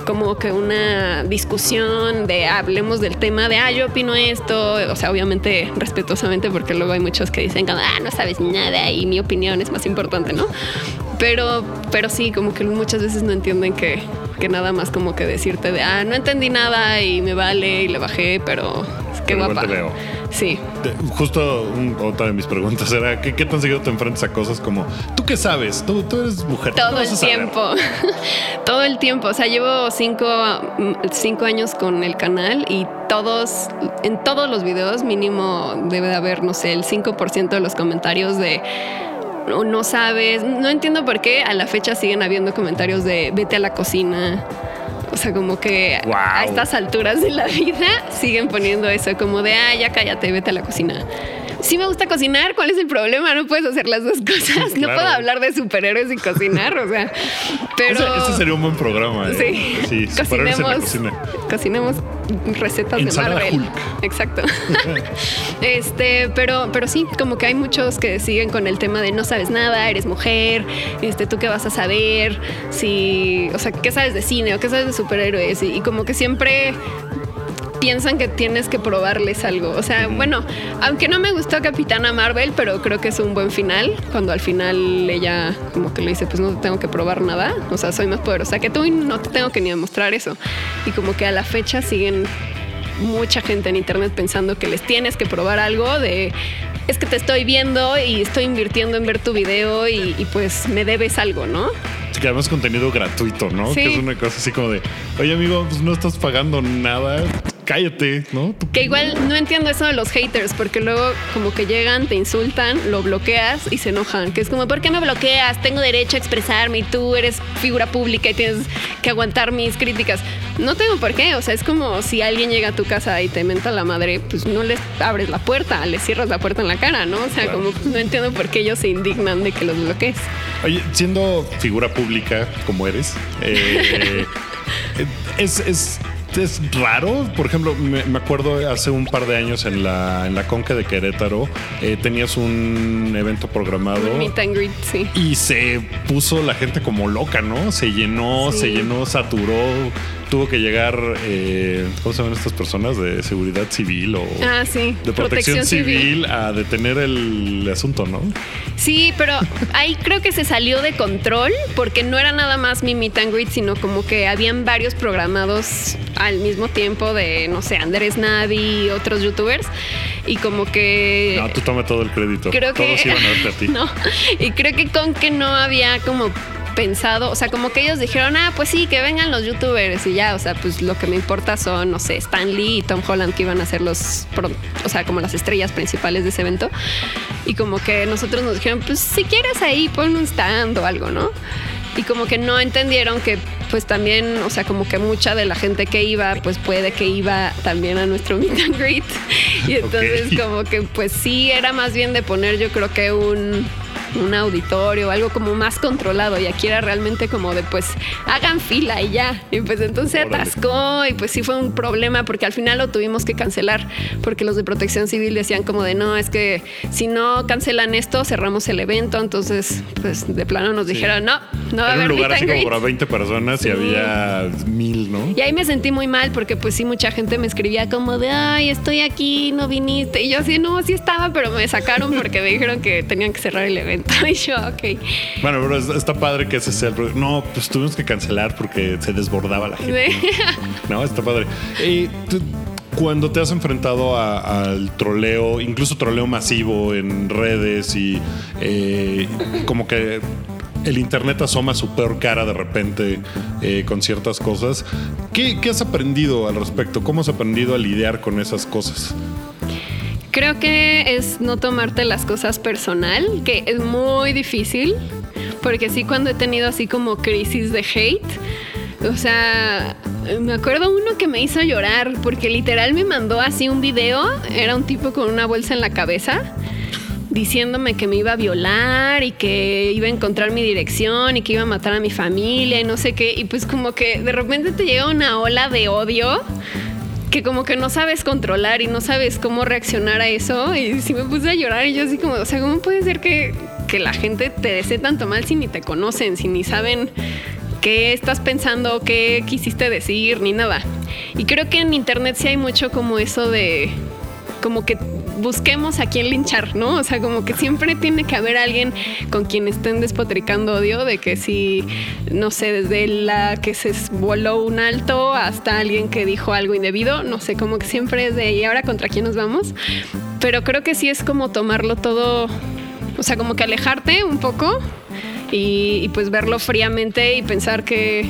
como que una discusión de hablemos del tema de, ah, yo opino esto, o sea, obviamente respetuosamente porque luego hay muchos que dicen ah, no sabes nada y mi opinión es más importante, ¿no? Pero, pero sí, como que muchas veces no entienden que, que nada más como que decirte de, ah, no entendí nada y me vale y le bajé, pero qué guapa. te veo. Sí. justo un- otra de mis preguntas era, ¿qué, qué tan seguido te enfrentas a cosas como, ¿tú qué sabes? Tú, tú eres mujer. ¿tú qué Todo el a saber?" tiempo. Todo el tiempo. O sea, llevo cinco, mm, cinco años con el canal y todos, en todos los videos mínimo debe de haber, no sé, el 5% de los comentarios de no, no sabes. No entiendo por qué a la fecha siguen habiendo comentarios de vete a la cocina. O sea, como que Wow. a estas alturas de la vida siguen poniendo eso, como de, ah, ya cállate, vete a la cocina. Sí me gusta cocinar. ¿Cuál es el problema? No puedes hacer las dos cosas. No puedo hablar de superhéroes y cocinar, o sea. Pero. Ese, ese sería un buen programa. ¿eh? Sí, superhéroes en la cocinemos, cocina. cocinemos recetas Ensalada de Marvel. Hulk. Exacto. este, pero, pero sí, como que hay muchos que siguen con el tema de no sabes nada, eres mujer, este, tú qué vas a saber, si, o sea, qué sabes de cine o qué sabes de superhéroes y, y como que siempre piensan que tienes que probarles algo. O sea, bueno, aunque no me gustó Capitana Marvel, pero creo que es un buen final. Cuando al final ella como que le dice, pues no te tengo que probar nada. O sea, soy más poderosa que tú y no te tengo que ni demostrar eso. Y como que a la fecha siguen mucha gente en internet pensando que les tienes que probar algo de es que te estoy viendo y estoy invirtiendo en ver tu video y, y pues me debes algo, ¿no? Sí, que además contenido gratuito, ¿no? Sí. Que es una cosa así como de, oye amigo, pues no estás pagando nada, cállate, ¿no? Que igual no entiendo eso de los haters, porque luego como que llegan, te insultan, lo bloqueas y se enojan. Que es como, ¿por qué me bloqueas? Tengo derecho a expresarme y tú eres figura pública y tienes que aguantar mis críticas. No tengo por qué, o sea, es como si alguien llega a tu casa y te menta la madre, pues no les abres la puerta, les cierras la puerta en la cara, ¿no? O sea, Claro. como no entiendo por qué ellos se indignan de que los bloquees. Oye, siendo figura pública como eres, eh, es, es, es raro. Por ejemplo, me, me acuerdo hace un par de años en la, en la Conca de Querétaro, eh, tenías un evento programado. Un meet and greet, sí. Y se puso la gente como loca, ¿no? Se llenó, Sí. se llenó, saturó. Tuvo que llegar, eh, ¿cómo se llaman estas personas? De seguridad civil o Ah, sí. de protección, civil, a detener el asunto, ¿no? Sí, pero ahí creo que se salió de control porque no era nada más mi meet and greet, sino como que habían varios programados al mismo tiempo de, no sé, Andrés Navi y otros youtubers. Y como que... No, tú toma todo el crédito. creo que... Todos iban a verte a ti. No, y creo que con que no había como pensado, o sea, como que ellos dijeron, ah, pues sí, que vengan los youtubers y ya, o sea, pues lo que me importa son, no sé, Stan Lee y Tom Holland que iban a ser los, o sea, como las estrellas principales de ese evento. Y como que nosotros nos dijeron, pues si quieres ahí, pon un stand o algo, ¿no? Y como que no entendieron que pues también, o sea, como que mucha de la gente que iba, pues puede que iba también a nuestro meet and greet. Y entonces Ok. como que pues sí era más bien de poner yo creo que un un auditorio, algo como más controlado y aquí era realmente como de pues hagan fila y ya. Y pues entonces Órale. atascó y pues sí fue un problema porque al final lo tuvimos que cancelar porque los de protección civil decían como de no, es que si no cancelan esto cerramos el evento, entonces pues de plano nos dijeron no, no va a Era un haber lugar así como greet". para 20 personas y había mil, ¿no? Y ahí me sentí muy mal porque pues sí mucha gente me escribía como de ay estoy aquí no viniste y yo así no sí estaba pero me sacaron porque me dijeron que tenían que cerrar el evento y yo ok Bueno, pero es- está padre que ese sea el pro- No, pues tuvimos que cancelar porque se desbordaba la gente. Sí. No, está padre. Y tú, cuando te has enfrentado a- al troleo, incluso troleo masivo en redes y eh, como que el internet asoma su peor cara de repente eh, con ciertas cosas, ¿qué, qué has aprendido al respecto? ¿Cómo has aprendido a lidiar con esas cosas? Creo que es no tomarte las cosas personal, que es muy difícil, porque sí cuando he tenido así como crisis de hate, o sea, me acuerdo uno que me hizo llorar, porque literal me mandó así un video, era un tipo con una bolsa en la cabeza, diciéndome que me iba a violar y que iba a encontrar mi dirección y que iba a matar a mi familia y no sé qué, y pues como que de repente te llega una ola de odio que como que no sabes controlar y no sabes cómo reaccionar a eso. Y sí me puse a llorar y yo así como, o sea, ¿cómo puede ser que, que la gente te desee tanto mal si ni te conocen, si ni saben qué estás pensando, qué quisiste decir, ni nada? Y creo que en internet sí hay mucho como eso de, como que busquemos a quién linchar, ¿no? O sea, como que siempre tiene que haber alguien con quien estén despotricando odio, de que si, no sé, desde la que se voló un alto hasta alguien que dijo algo indebido, no sé, como que siempre es de, ¿y ahora contra quién nos vamos? Pero creo que sí es como tomarlo todo, o sea, como que alejarte un poco y, y pues verlo fríamente y pensar que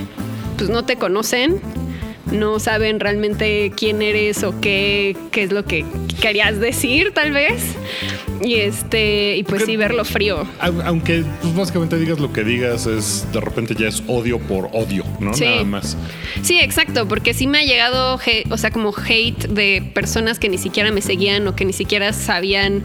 pues no te conocen, no saben realmente quién eres o qué, qué es lo que querías decir, tal vez. Y este, y pues sí, verlo frío. Au- Aunque pues, básicamente digas lo que digas, es de repente ya es odio por odio, ¿no? Sí. Nada más. Sí, exacto, porque sí me ha llegado, o sea, como hate de personas que ni siquiera me seguían o que ni siquiera sabían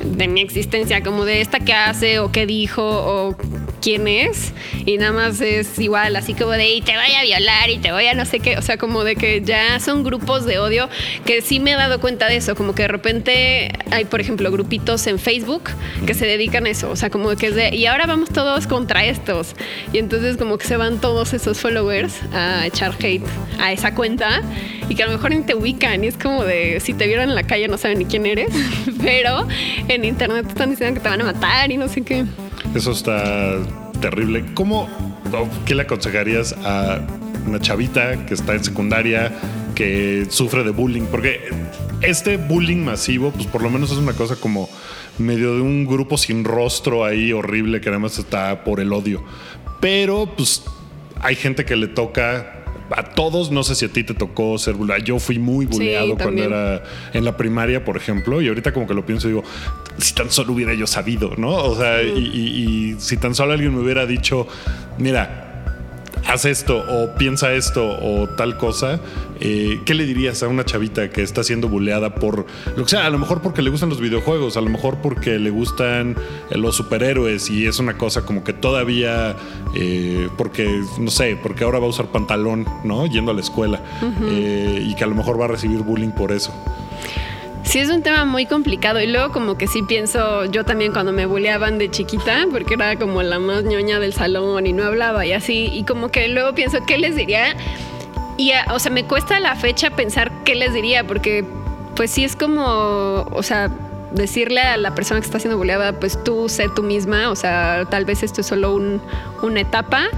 de mi existencia, como de esta que hace o qué dijo o quién es y nada más es igual, así como de y te voy a violar y te voy a no sé qué, o sea, como de que ya son grupos de odio que sí me he dado cuenta de eso, como que de repente hay, por ejemplo, grupitos en Facebook que se dedican a eso, o sea, como que es de y ahora vamos todos contra estos y entonces como que se van todos esos followers a echar hate a esa cuenta y que a lo mejor ni te ubican y es como de si te vieron en la calle no saben ni quién eres, pero en internet te están diciendo que te van a matar y no sé qué. Eso está terrible. ¿Cómo, qué le aconsejarías a una chavita que está en secundaria, que sufre de bullying? Porque este bullying masivo, pues por lo menos es una cosa como medio de un grupo sin rostro ahí horrible que además está por el odio. Pero pues hay gente que le toca a todos, no sé si a ti te tocó ser bulleado. Yo fui muy bulleado cuando era en la primaria, por ejemplo, y ahorita como que lo pienso y digo, si tan solo hubiera yo sabido, ¿no? O sea, y, y- y si tan solo alguien me hubiera dicho, mira, haz esto o piensa esto o tal cosa, eh, ¿qué le dirías a una chavita que está siendo bulleada por lo que sea? A lo mejor porque le gustan los videojuegos, a lo mejor porque le gustan eh, los superhéroes y es una cosa como que todavía, eh, porque, no sé, porque ahora va a usar pantalón, ¿no? Yendo a la escuela eh, y que a lo mejor va a recibir bullying por eso. Sí, es un tema muy complicado. Y luego, como que sí pienso, yo también cuando me bulleaban de chiquita, porque era como la más ñoña del salón y no hablaba y así. Y como que luego pienso, ¿qué les diría? Y, a- o sea, me cuesta la fecha pensar qué les diría, porque pues sí es como, o sea, decirle a la persona que está siendo bulleada, pues tú sé tú misma, o sea, tal vez esto es solo un- una etapa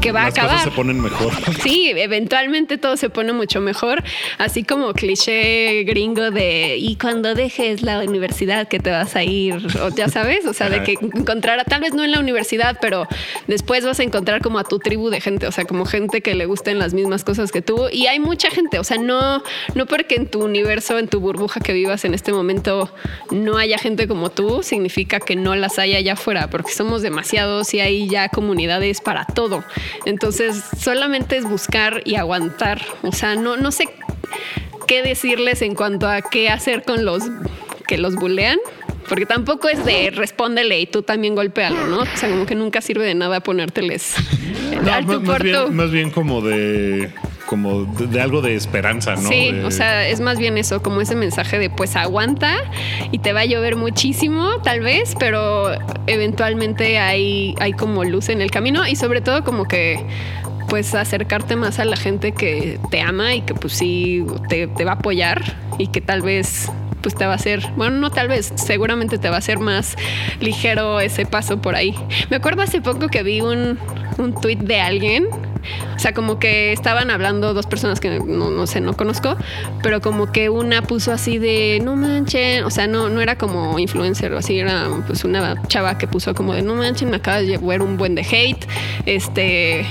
que va Las a acabar. cosas se ponen mejor. Sí, eventualmente todo se pone mucho mejor, así como cliché gringo de y cuando dejes la universidad que te vas a ir, o ya sabes, o sea, de que encontrar, tal vez no en la universidad, pero después vas a encontrar como a tu tribu de gente, o sea, como gente que le gusten las mismas cosas que tú y hay mucha gente, o sea, no no porque en tu universo, en tu burbuja que vivas en este momento no haya gente como tú, significa que no las haya allá afuera, porque somos demasiados y hay ya comunidades para todo. Entonces, solamente es buscar y aguantar. O sea, no, no sé qué decirles en cuanto a qué hacer con los que los bulean. Porque tampoco es de respóndele y tú también golpealo, ¿no? O sea, como que nunca sirve de nada ponérteles No, al más, tú más por tú. bien, más bien como de como de, algo de esperanza, ¿no? Sí, De- o sea, es más bien eso, como ese mensaje de pues aguanta y te va a llover muchísimo, tal vez, pero eventualmente hay, hay como luz en el camino y sobre todo como que pues acercarte más a la gente que te ama y que pues sí te, te va a apoyar y que tal vez pues te va a hacer, bueno, no tal vez, seguramente te va a hacer más ligero ese paso por ahí. Me acuerdo hace poco que vi un, un tweet de alguien, o sea, como que estaban hablando dos personas que no, no sé, no conozco, pero como que una puso así de, no manchen, o sea, no, no era como influencer o así, era pues una chava que puso como de, no manchen, me acaba de llevar un buen de hate, este...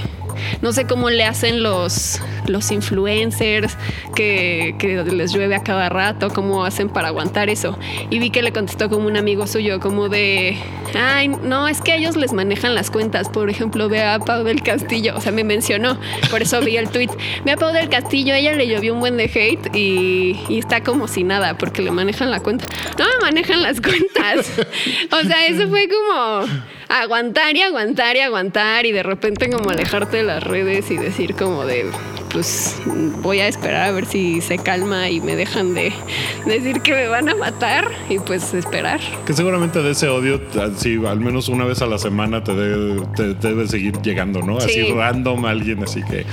No sé cómo le hacen los, los influencers que, les llueve a cada rato, cómo hacen para aguantar eso. Y vi que le contestó como un amigo suyo, como de, ay, no, es que ellos les manejan las cuentas. Por ejemplo, ve a Pau del Castillo, o sea, me mencionó, por eso vi el tweet. Ve a Pau del Castillo, ella le llovió un buen de hate y, y está como si nada, porque le manejan la cuenta. No me manejan las cuentas. O sea, eso fue como aguantar y aguantar y aguantar y de repente como alejarte de las redes y decir como de pues voy a esperar a ver si se calma y me dejan de decir que me van a matar y pues esperar. Que seguramente de ese odio, así al menos una vez a la semana te debe, te- te debe seguir llegando, ¿no? Así Sí. random alguien, así que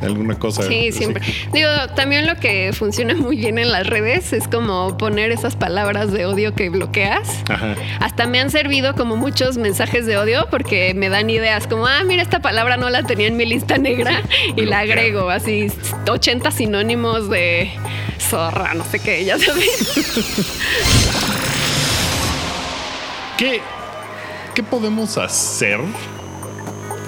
alguna cosa. Sí, así. siempre. Digo, también lo que funciona muy bien en las redes es como poner esas palabras de odio que bloqueas. Ajá. Hasta me han servido como muchos mensajes de odio porque me dan ideas como, ah, mira, esta palabra no la tenía en mi lista negra y la agrego así 80 sinónimos de zorra, no sé qué, ya sabes. ¿Qué, ¿Qué podemos hacer?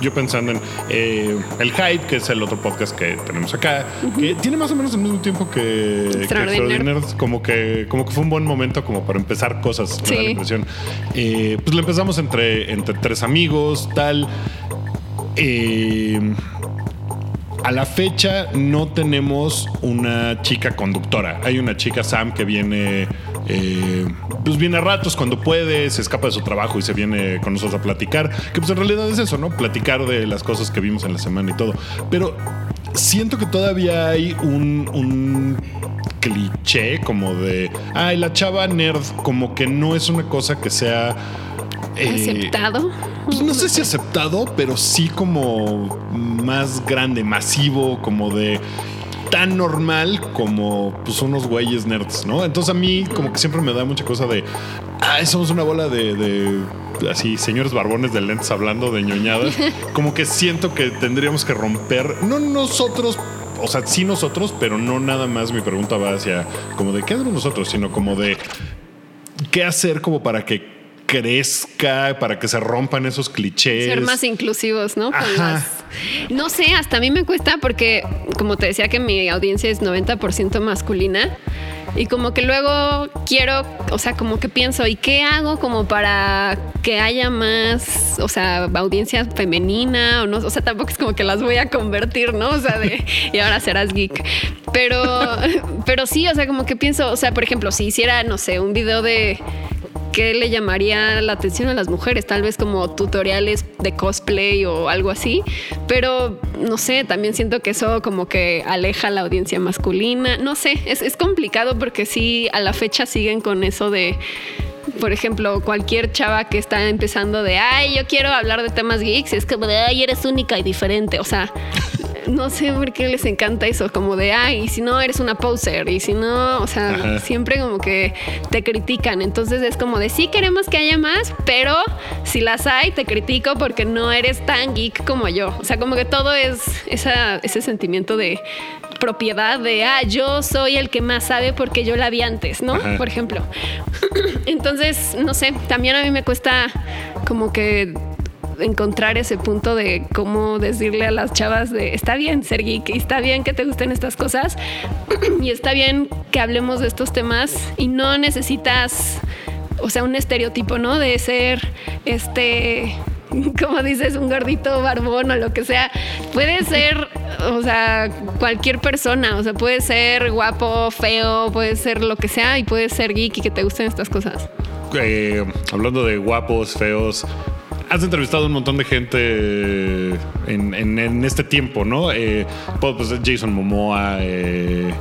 Yo pensando en eh, El Hype, que es el otro podcast que tenemos acá, que tiene más o menos el mismo tiempo que, Extraordinaire. Como que, como que fue un buen momento como para empezar cosas, me da la impresión. Eh, pues lo empezamos entre, entre tres amigos, tal. Eh, a la fecha no tenemos una chica conductora. Hay una chica Sam que viene eh, pues viene a ratos cuando puede, se escapa de su trabajo y se viene con nosotros a platicar, que pues en realidad es eso, ¿no? Platicar de las cosas que vimos en la semana y todo. Pero siento que todavía hay un, cliché como de, ay, la chava nerd, como que no es una cosa que sea... eh, Aceptado. Pues no sé si aceptado, pero sí como más grande, masivo, como de tan normal como pues unos güeyes nerds, ¿no? Entonces a mí como que siempre me da mucha cosa de, ay, somos una bola de, de así señores barbones de lentes hablando de ñoñadas. Como que siento que tendríamos que romper, no nosotros. O sea, sí nosotros, pero no nada más mi pregunta va hacia como de qué hacemos nosotros, sino como de qué hacer como para que crezca, para que se rompan esos clichés. Ser más inclusivos, ¿no? Las- No sé, hasta a mí me cuesta porque, como te decía, que mi audiencia es 90% masculina. Y como que luego quiero, o sea, como que pienso, ¿y qué hago como para que haya más, o sea, audiencia femenina? O no, o sea, tampoco es como que las voy a convertir, ¿no? O sea, de, y ahora serás geek. Pero, pero sí, o sea, como que pienso, o sea, por ejemplo, si hiciera, no sé, un video de ¿qué le llamaría la atención a las mujeres? Tal vez como tutoriales de cosplay o algo así. Pero no sé, también siento que eso como que aleja a la audiencia masculina. No sé, es, es complicado porque sí, a la fecha siguen con eso de. Por ejemplo, cualquier chava que está empezando de, ay, yo quiero hablar de temas geeks, es como de, ay, eres única y diferente. O sea, no sé por qué les encanta eso, como de, ay, y si no, eres una poser, y si no, o sea, Ajá. siempre como que te critican. Entonces es como de sí queremos que haya más, pero si las hay, te critico porque no eres tan geek como yo. O sea, como que todo es esa, ese sentimiento de propiedad de ah, yo soy el que más sabe porque yo la vi antes, ¿no? Ajá. Por ejemplo. Entonces, no sé, también a mí me cuesta como que encontrar ese punto de cómo decirle a las chavas de está bien ser geek y está bien que te gusten estas cosas y está bien que hablemos de estos temas y no necesitas o sea un estereotipo no de ser este como dices un gordito barbón o lo que sea puede ser o sea cualquier persona o sea puede ser guapo feo puede ser lo que sea y puede ser geek y que te gusten estas cosas Eh, hablando de guapos, feos. Has entrevistado un montón de gente en, en- este tiempo, ¿no? Eh, pues Jason Momoa, eh,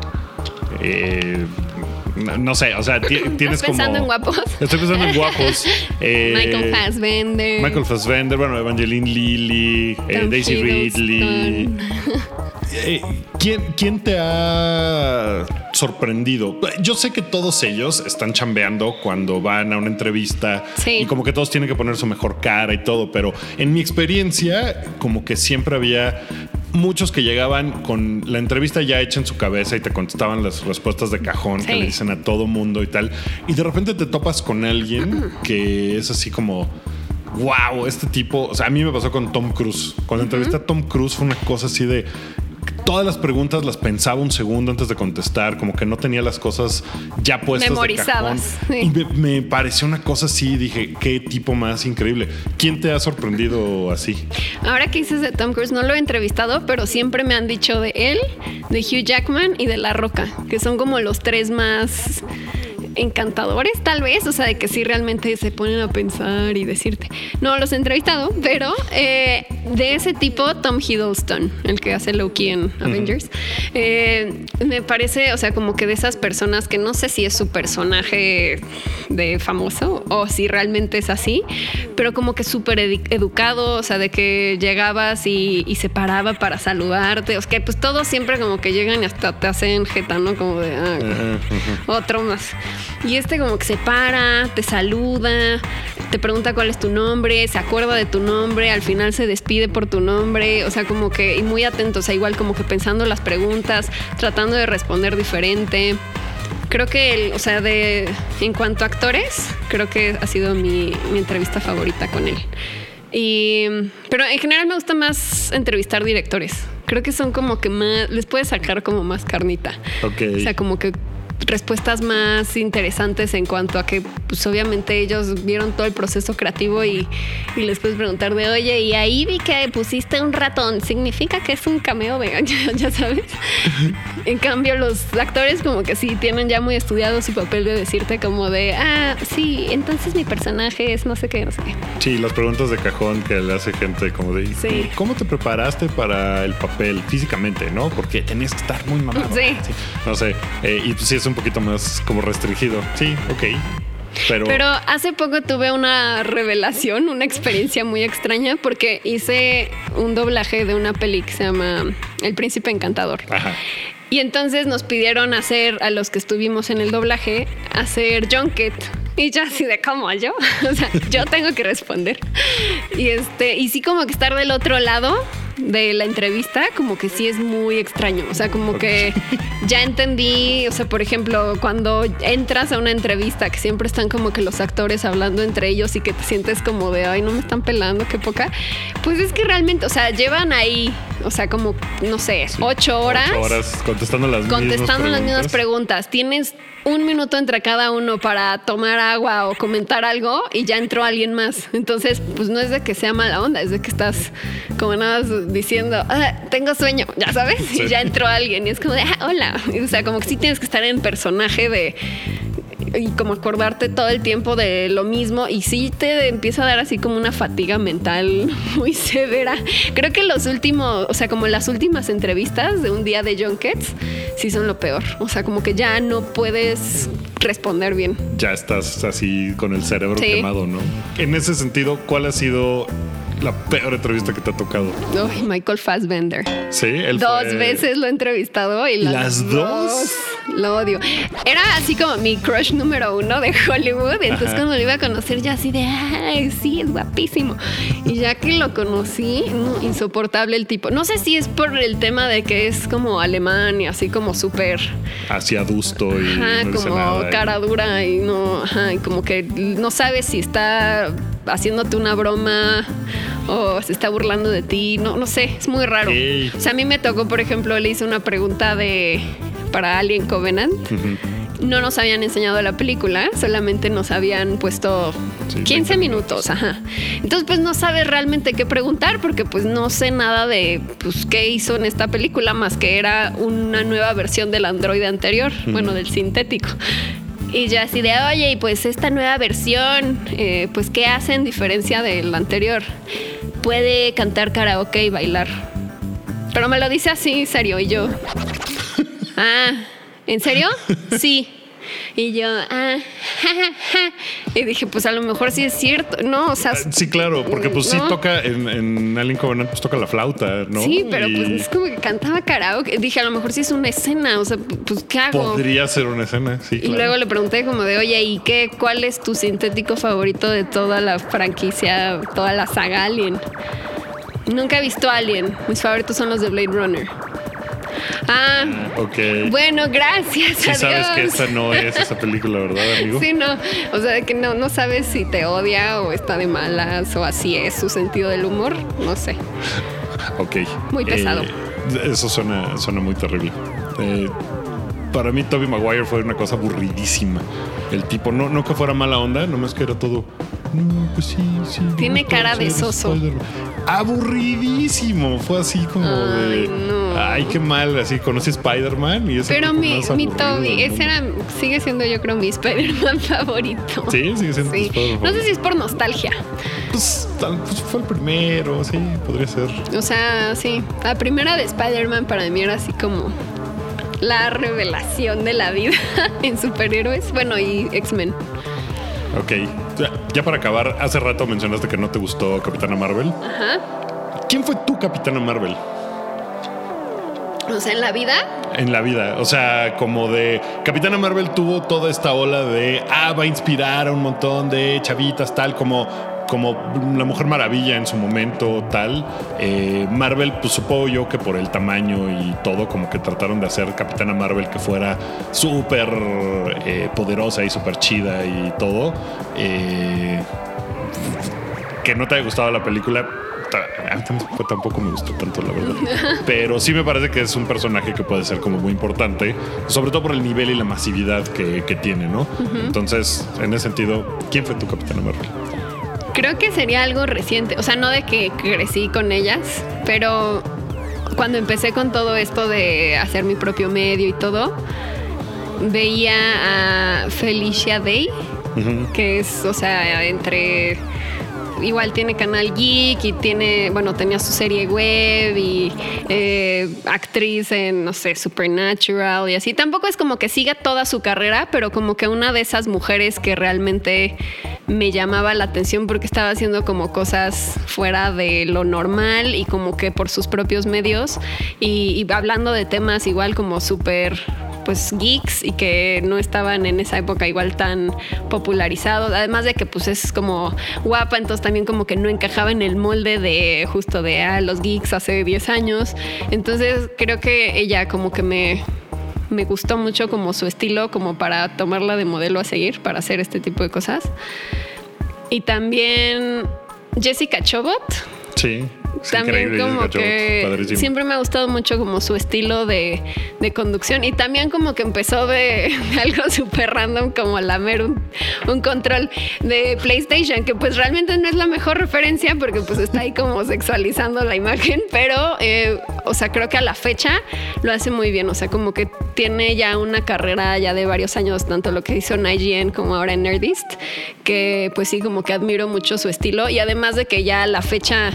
eh, no, no sé, o sea, ti- tienes ¿Estás pensando como... en guapos? Estoy pensando en guapos. Eh, Michael Fassbender Michael Fassbender, bueno, Evangeline Lilly, eh, Daisy Ridley. Eh, ¿quién, quién te ha sorprendido? Yo sé que todos ellos están chambeando cuando van a una entrevista Sí. y como que todos tienen que poner su mejor cara y todo, pero en mi experiencia como que siempre había muchos que llegaban con la entrevista ya hecha en su cabeza y te contestaban las respuestas de cajón que le dicen a todo mundo y tal, y de repente te topas con alguien que es así como wow, este tipo, o sea, a mí me pasó con Tom Cruise. Con la entrevista a Tom Cruise fue una cosa así de todas las preguntas las pensaba un segundo antes de contestar, como que no tenía las cosas ya puestas Memorizadas, de cajón. sí. Y me, me pareció una cosa así, dije, qué tipo más increíble. ¿Quién te ha sorprendido así? Ahora que dices de Tom Cruise, no lo he entrevistado, pero siempre me han dicho de él, de Hugh Jackman y de La Roca, que son como los tres más encantadores, tal vez, o sea, de que sí realmente se ponen a pensar y decirte. No los he entrevistado, pero eh, de ese tipo, Tom Hiddleston, el que hace Loki en Avengers, eh, me parece, o sea, como que de esas personas que no sé si es su personaje de famoso o si realmente es así, pero como que súper educado, o sea, de que llegabas y, y se paraba para saludarte, o sea, que pues todos siempre como que llegan y hasta te hacen jeta, ¿no? Como de, ah, otro más. Y este como que se para, te saluda, te pregunta cuál es tu nombre, se acuerda de tu nombre, al final se despide por tu nombre, o sea, como que, y muy atento, o sea, igual como que pensando las preguntas, tratando de responder diferente. Creo que, el- o sea, de, en cuanto a actores, creo que ha sido mi, mi entrevista favorita con él. Y, pero en general me gusta más entrevistar directores. Creo que son como que más, les puedes sacar como más carnita. Ok. O sea, como que respuestas más interesantes en cuanto a que, pues obviamente ellos vieron todo el proceso creativo y, y les puedes preguntar de, oye, y ahí vi que pusiste un ratón, ¿significa que es un cameo de, ya, ya sabes? en cambio, los actores como que sí tienen ya muy estudiado su papel de decirte como de, ah, sí, entonces mi personaje es no sé qué, no sé qué. Sí, las preguntas de cajón que le hace gente como de Sí. ¿cómo te preparaste para el papel físicamente, no? Porque tenías que estar muy mamado. Sí. No sé. eh, y pues sí es un poquito más como restringido. Sí, ok. Pero, Pero hace poco tuve una revelación, una experiencia muy extraña, porque hice un doblaje de una peli que se llama El Príncipe Encantador. Ajá. Y entonces nos pidieron hacer, a los que estuvimos en el doblaje, hacer junket. Y yo así de cómo yo, o sea, yo tengo que responder. Y este, y sí como que estar del otro lado de la entrevista, como que sí es muy extraño. O sea, como que ya entendí, o sea, por ejemplo, cuando entras a una entrevista, que siempre están como que los actores hablando entre ellos y que te sientes como de, ay, no me están pelando, qué poca. Pues es que realmente, o sea, llevan ahí, o sea, como, no sé, ocho horas. Ocho horas contestando las Contestando mismas las mismas preguntas. preguntas. Tienes un minuto entre cada uno para tomar agua o comentar algo y ya entró alguien más. Entonces, pues no es de que sea mala onda, es de que estás como nada más diciendo, "Ah, tengo sueño, ya sabes, Sí. y ya entró alguien y es como de, "Ah, hola. O sea, como que sí tienes que estar en personaje de y como acordarte todo el tiempo de lo mismo y sí te empieza a dar así como una fatiga mental muy severa. Creo que los últimos, o sea, como las últimas entrevistas de un día de Junkets, sí son lo peor. O sea, como que ya no puedes responder bien. Ya estás así con el cerebro Sí. quemado, ¿no? En ese sentido, ¿cuál ha sido la peor entrevista que te ha tocado? Uy, Michael Fassbender. Sí, él Dos fue- veces lo he entrevistado y las, ¿Las dos? lo odio. Era así como mi crush número uno de Hollywood. Y entonces Ajá. cuando lo iba a conocer, ya así de, ay, sí, es guapísimo. Y ya que lo conocí, no, insoportable el tipo. No sé si es por el tema de que es como alemán y así como súper, Así adusto y ajá, no como nada. y- cara dura y no, ajá, y como que no sabes si está haciéndote una broma o se está burlando de ti. No, no sé, es muy raro. Ey. O sea, a mí me tocó, por ejemplo, le hice una pregunta de para Alien Covenant. No nos habían enseñado la película, solamente nos habían puesto Sí, 15 20 minutos, ajá. Entonces, pues no sabes realmente qué preguntar, porque pues no sé nada de pues, qué hizo en esta película, más que era una nueva versión del androide anterior, bueno, del sintético. Y ya así de, oye, y pues esta nueva versión, eh, pues ¿qué hace en diferencia del anterior? Puede cantar karaoke y bailar. Pero me lo dice así, serio, y yo. Ah, ¿en serio? Sí. Y yo, ah, ja, ja, ja. Y dije, pues a lo mejor sí es cierto. No, o sea. Ah, Sí, claro, porque pues sí toca en, en Alien Covenant, pues toca la flauta, ¿no? Sí, pero Y pues es como que cantaba karaoke. Dije, a lo mejor sí es una escena. O sea, pues ¿qué hago? Podría ser una escena, sí. Y claro. luego le pregunté como de, oye, ¿y qué? ¿Cuál es tu sintético favorito de toda la franquicia, toda la saga Alien? Nunca he visto Alien. Mis favoritos son los de Blade Runner. Ah, Ok. bueno, gracias. Sí sabes que adiós. esta no es esa película, ¿verdad, amigo? Sí, no. O sea, que no, no sabes si te odia o está de malas o así es su sentido del humor. No sé. Ok. Muy pesado. Eh, eso suena, suena muy terrible. Eh, para mí, Toby Maguire fue una cosa aburridísima. El tipo, no, no que fuera mala onda, nomás que era todo. No, pues sí, sí. Tiene cara de soso. Spider-Man". Aburridísimo. Fue así como Ay, de. no. Ay, qué mal. Así conocí a Spider-Man y ese Pero mi, mi Toby, ese era, sigue siendo yo creo mi Spider-Man favorito. Sí, sigue siendo Sí. Spider-Man No sé si es por nostalgia. Pues, pues fue el primero, sí, podría ser. O sea, sí. La primera de Spider-Man para mí era así como la revelación de la vida en superhéroes. Bueno, y X-Men. Ok. Ya, para acabar, hace rato mencionaste que no te gustó Capitana Marvel. Ajá. ¿Quién fue tu Capitana Marvel O sea, en la vida. en la vida? O sea, como de Capitana Marvel tuvo toda esta ola de, ah, va a inspirar a un montón de chavitas, tal como como la Mujer Maravilla en su momento, tal. Eh, Marvel, pues supongo yo que por el tamaño y todo, como que trataron de hacer Capitana Marvel que fuera súper eh, poderosa y súper chida y todo. Eh, que no te haya gustado la película, mí tampoco, me gustó tanto, la verdad. Pero sí me parece que es un personaje que puede ser como muy importante, sobre todo por el nivel y la masividad que, que tiene, ¿no? Entonces, en ese sentido, ¿quién fue tu Capitana Marvel? Creo que sería algo reciente, o sea, no de que crecí con ellas, pero cuando empecé con todo esto de hacer mi propio medio y todo, veía a Felicia Day, que es, o sea, entre igual tiene canal geek y tiene, bueno, tenía su serie web y eh, actriz en, no sé, Supernatural y así. Tampoco es como que siga toda su carrera, pero como que una de esas mujeres que realmente me llamaba la atención porque estaba haciendo como cosas fuera de lo normal y como que por sus propios medios y, hablando de temas igual como súper pues geeks y que no estaban en esa época igual tan popularizados. Además de que pues es como guapa, entonces también como que no encajaba en el molde de justo de ah, los geeks hace 10 años. Entonces creo que ella como que me, me gustó mucho como su estilo, como para tomarla de modelo a seguir, para hacer este tipo de cosas. Y también Jessica Chobot. Sí. Es También como que siempre me ha gustado mucho como su estilo de, de conducción y también como que empezó de, de algo súper random como lamer un, un control de PlayStation que pues realmente no es la mejor referencia porque pues está ahí como sexualizando la imagen pero eh, o sea creo que a la fecha lo hace muy bien. O sea como que tiene ya una carrera ya de varios años tanto lo que hizo en IGN como ahora en Nerdist que pues sí como que admiro mucho su estilo y además de que ya a la fecha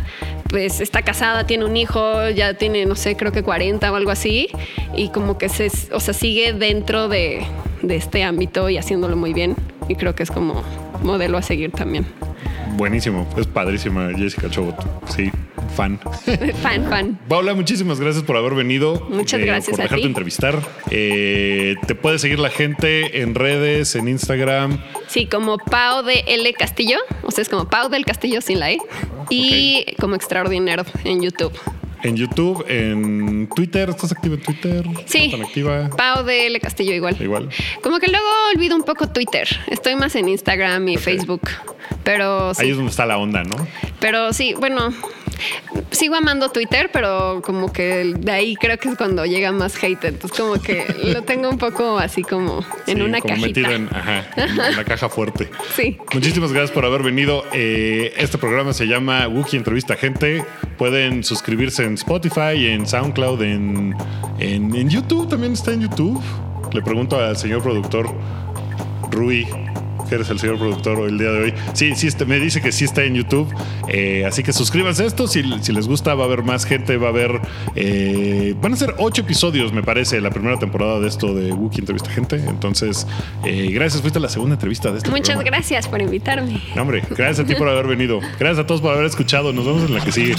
pues está casada, tiene un hijo, ya tiene, no sé, creo que 40 o algo así, y como que se, o sea, sigue dentro de, de este ámbito y haciéndolo muy bien, y creo que es como modelo a seguir también. Buenísimo, es padrísima Jessica Chobot. Sí, fan. fan, fan. Paula, muchísimas gracias por haber venido. eh, Muchas gracias Por a dejarte ti. entrevistar. Eh, te puede seguir la gente en redes, en Instagram. Sí, como Pau de L Castillo, o sea, es como Pau del Castillo sin la E, y como Extraordinario en YouTube. En YouTube, en Twitter. ¿Estás activa en Twitter? Sí. ¿No tan activa? Pau de L Castillo igual. Igual. Como que luego olvido un poco Twitter. Estoy más en Instagram y Facebook. Pero sí. Ahí es donde está la onda, ¿no? Pero sí, bueno, sigo amando Twitter, pero como que de ahí creo que es cuando llega más hate. Entonces como que lo tengo un poco así como en Sí, una como cajita. metido en, ajá, en una caja fuerte. Sí. Muchísimas gracias por haber venido. Eh, este programa se llama Wookie Entrevista Gente. Pueden suscribirse en Spotify, en SoundCloud, en, en, en YouTube. También está en YouTube. Le pregunto al señor productor Rui, que eres el señor productor el día de hoy. Sí, sí, me dice que sí está en YouTube. Eh, así que suscríbanse a esto. Si, si les gusta, va a haber más gente. Va a haber. eh, van a ser ocho episodios, me parece, la primera temporada de esto de Wookie Entrevista Gente. Entonces, eh, gracias. Fuiste la segunda entrevista de este Muchas programa. gracias por invitarme. No, hombre, gracias a ti por haber venido. Gracias a todos por haber escuchado. Nos vemos en la que sigue.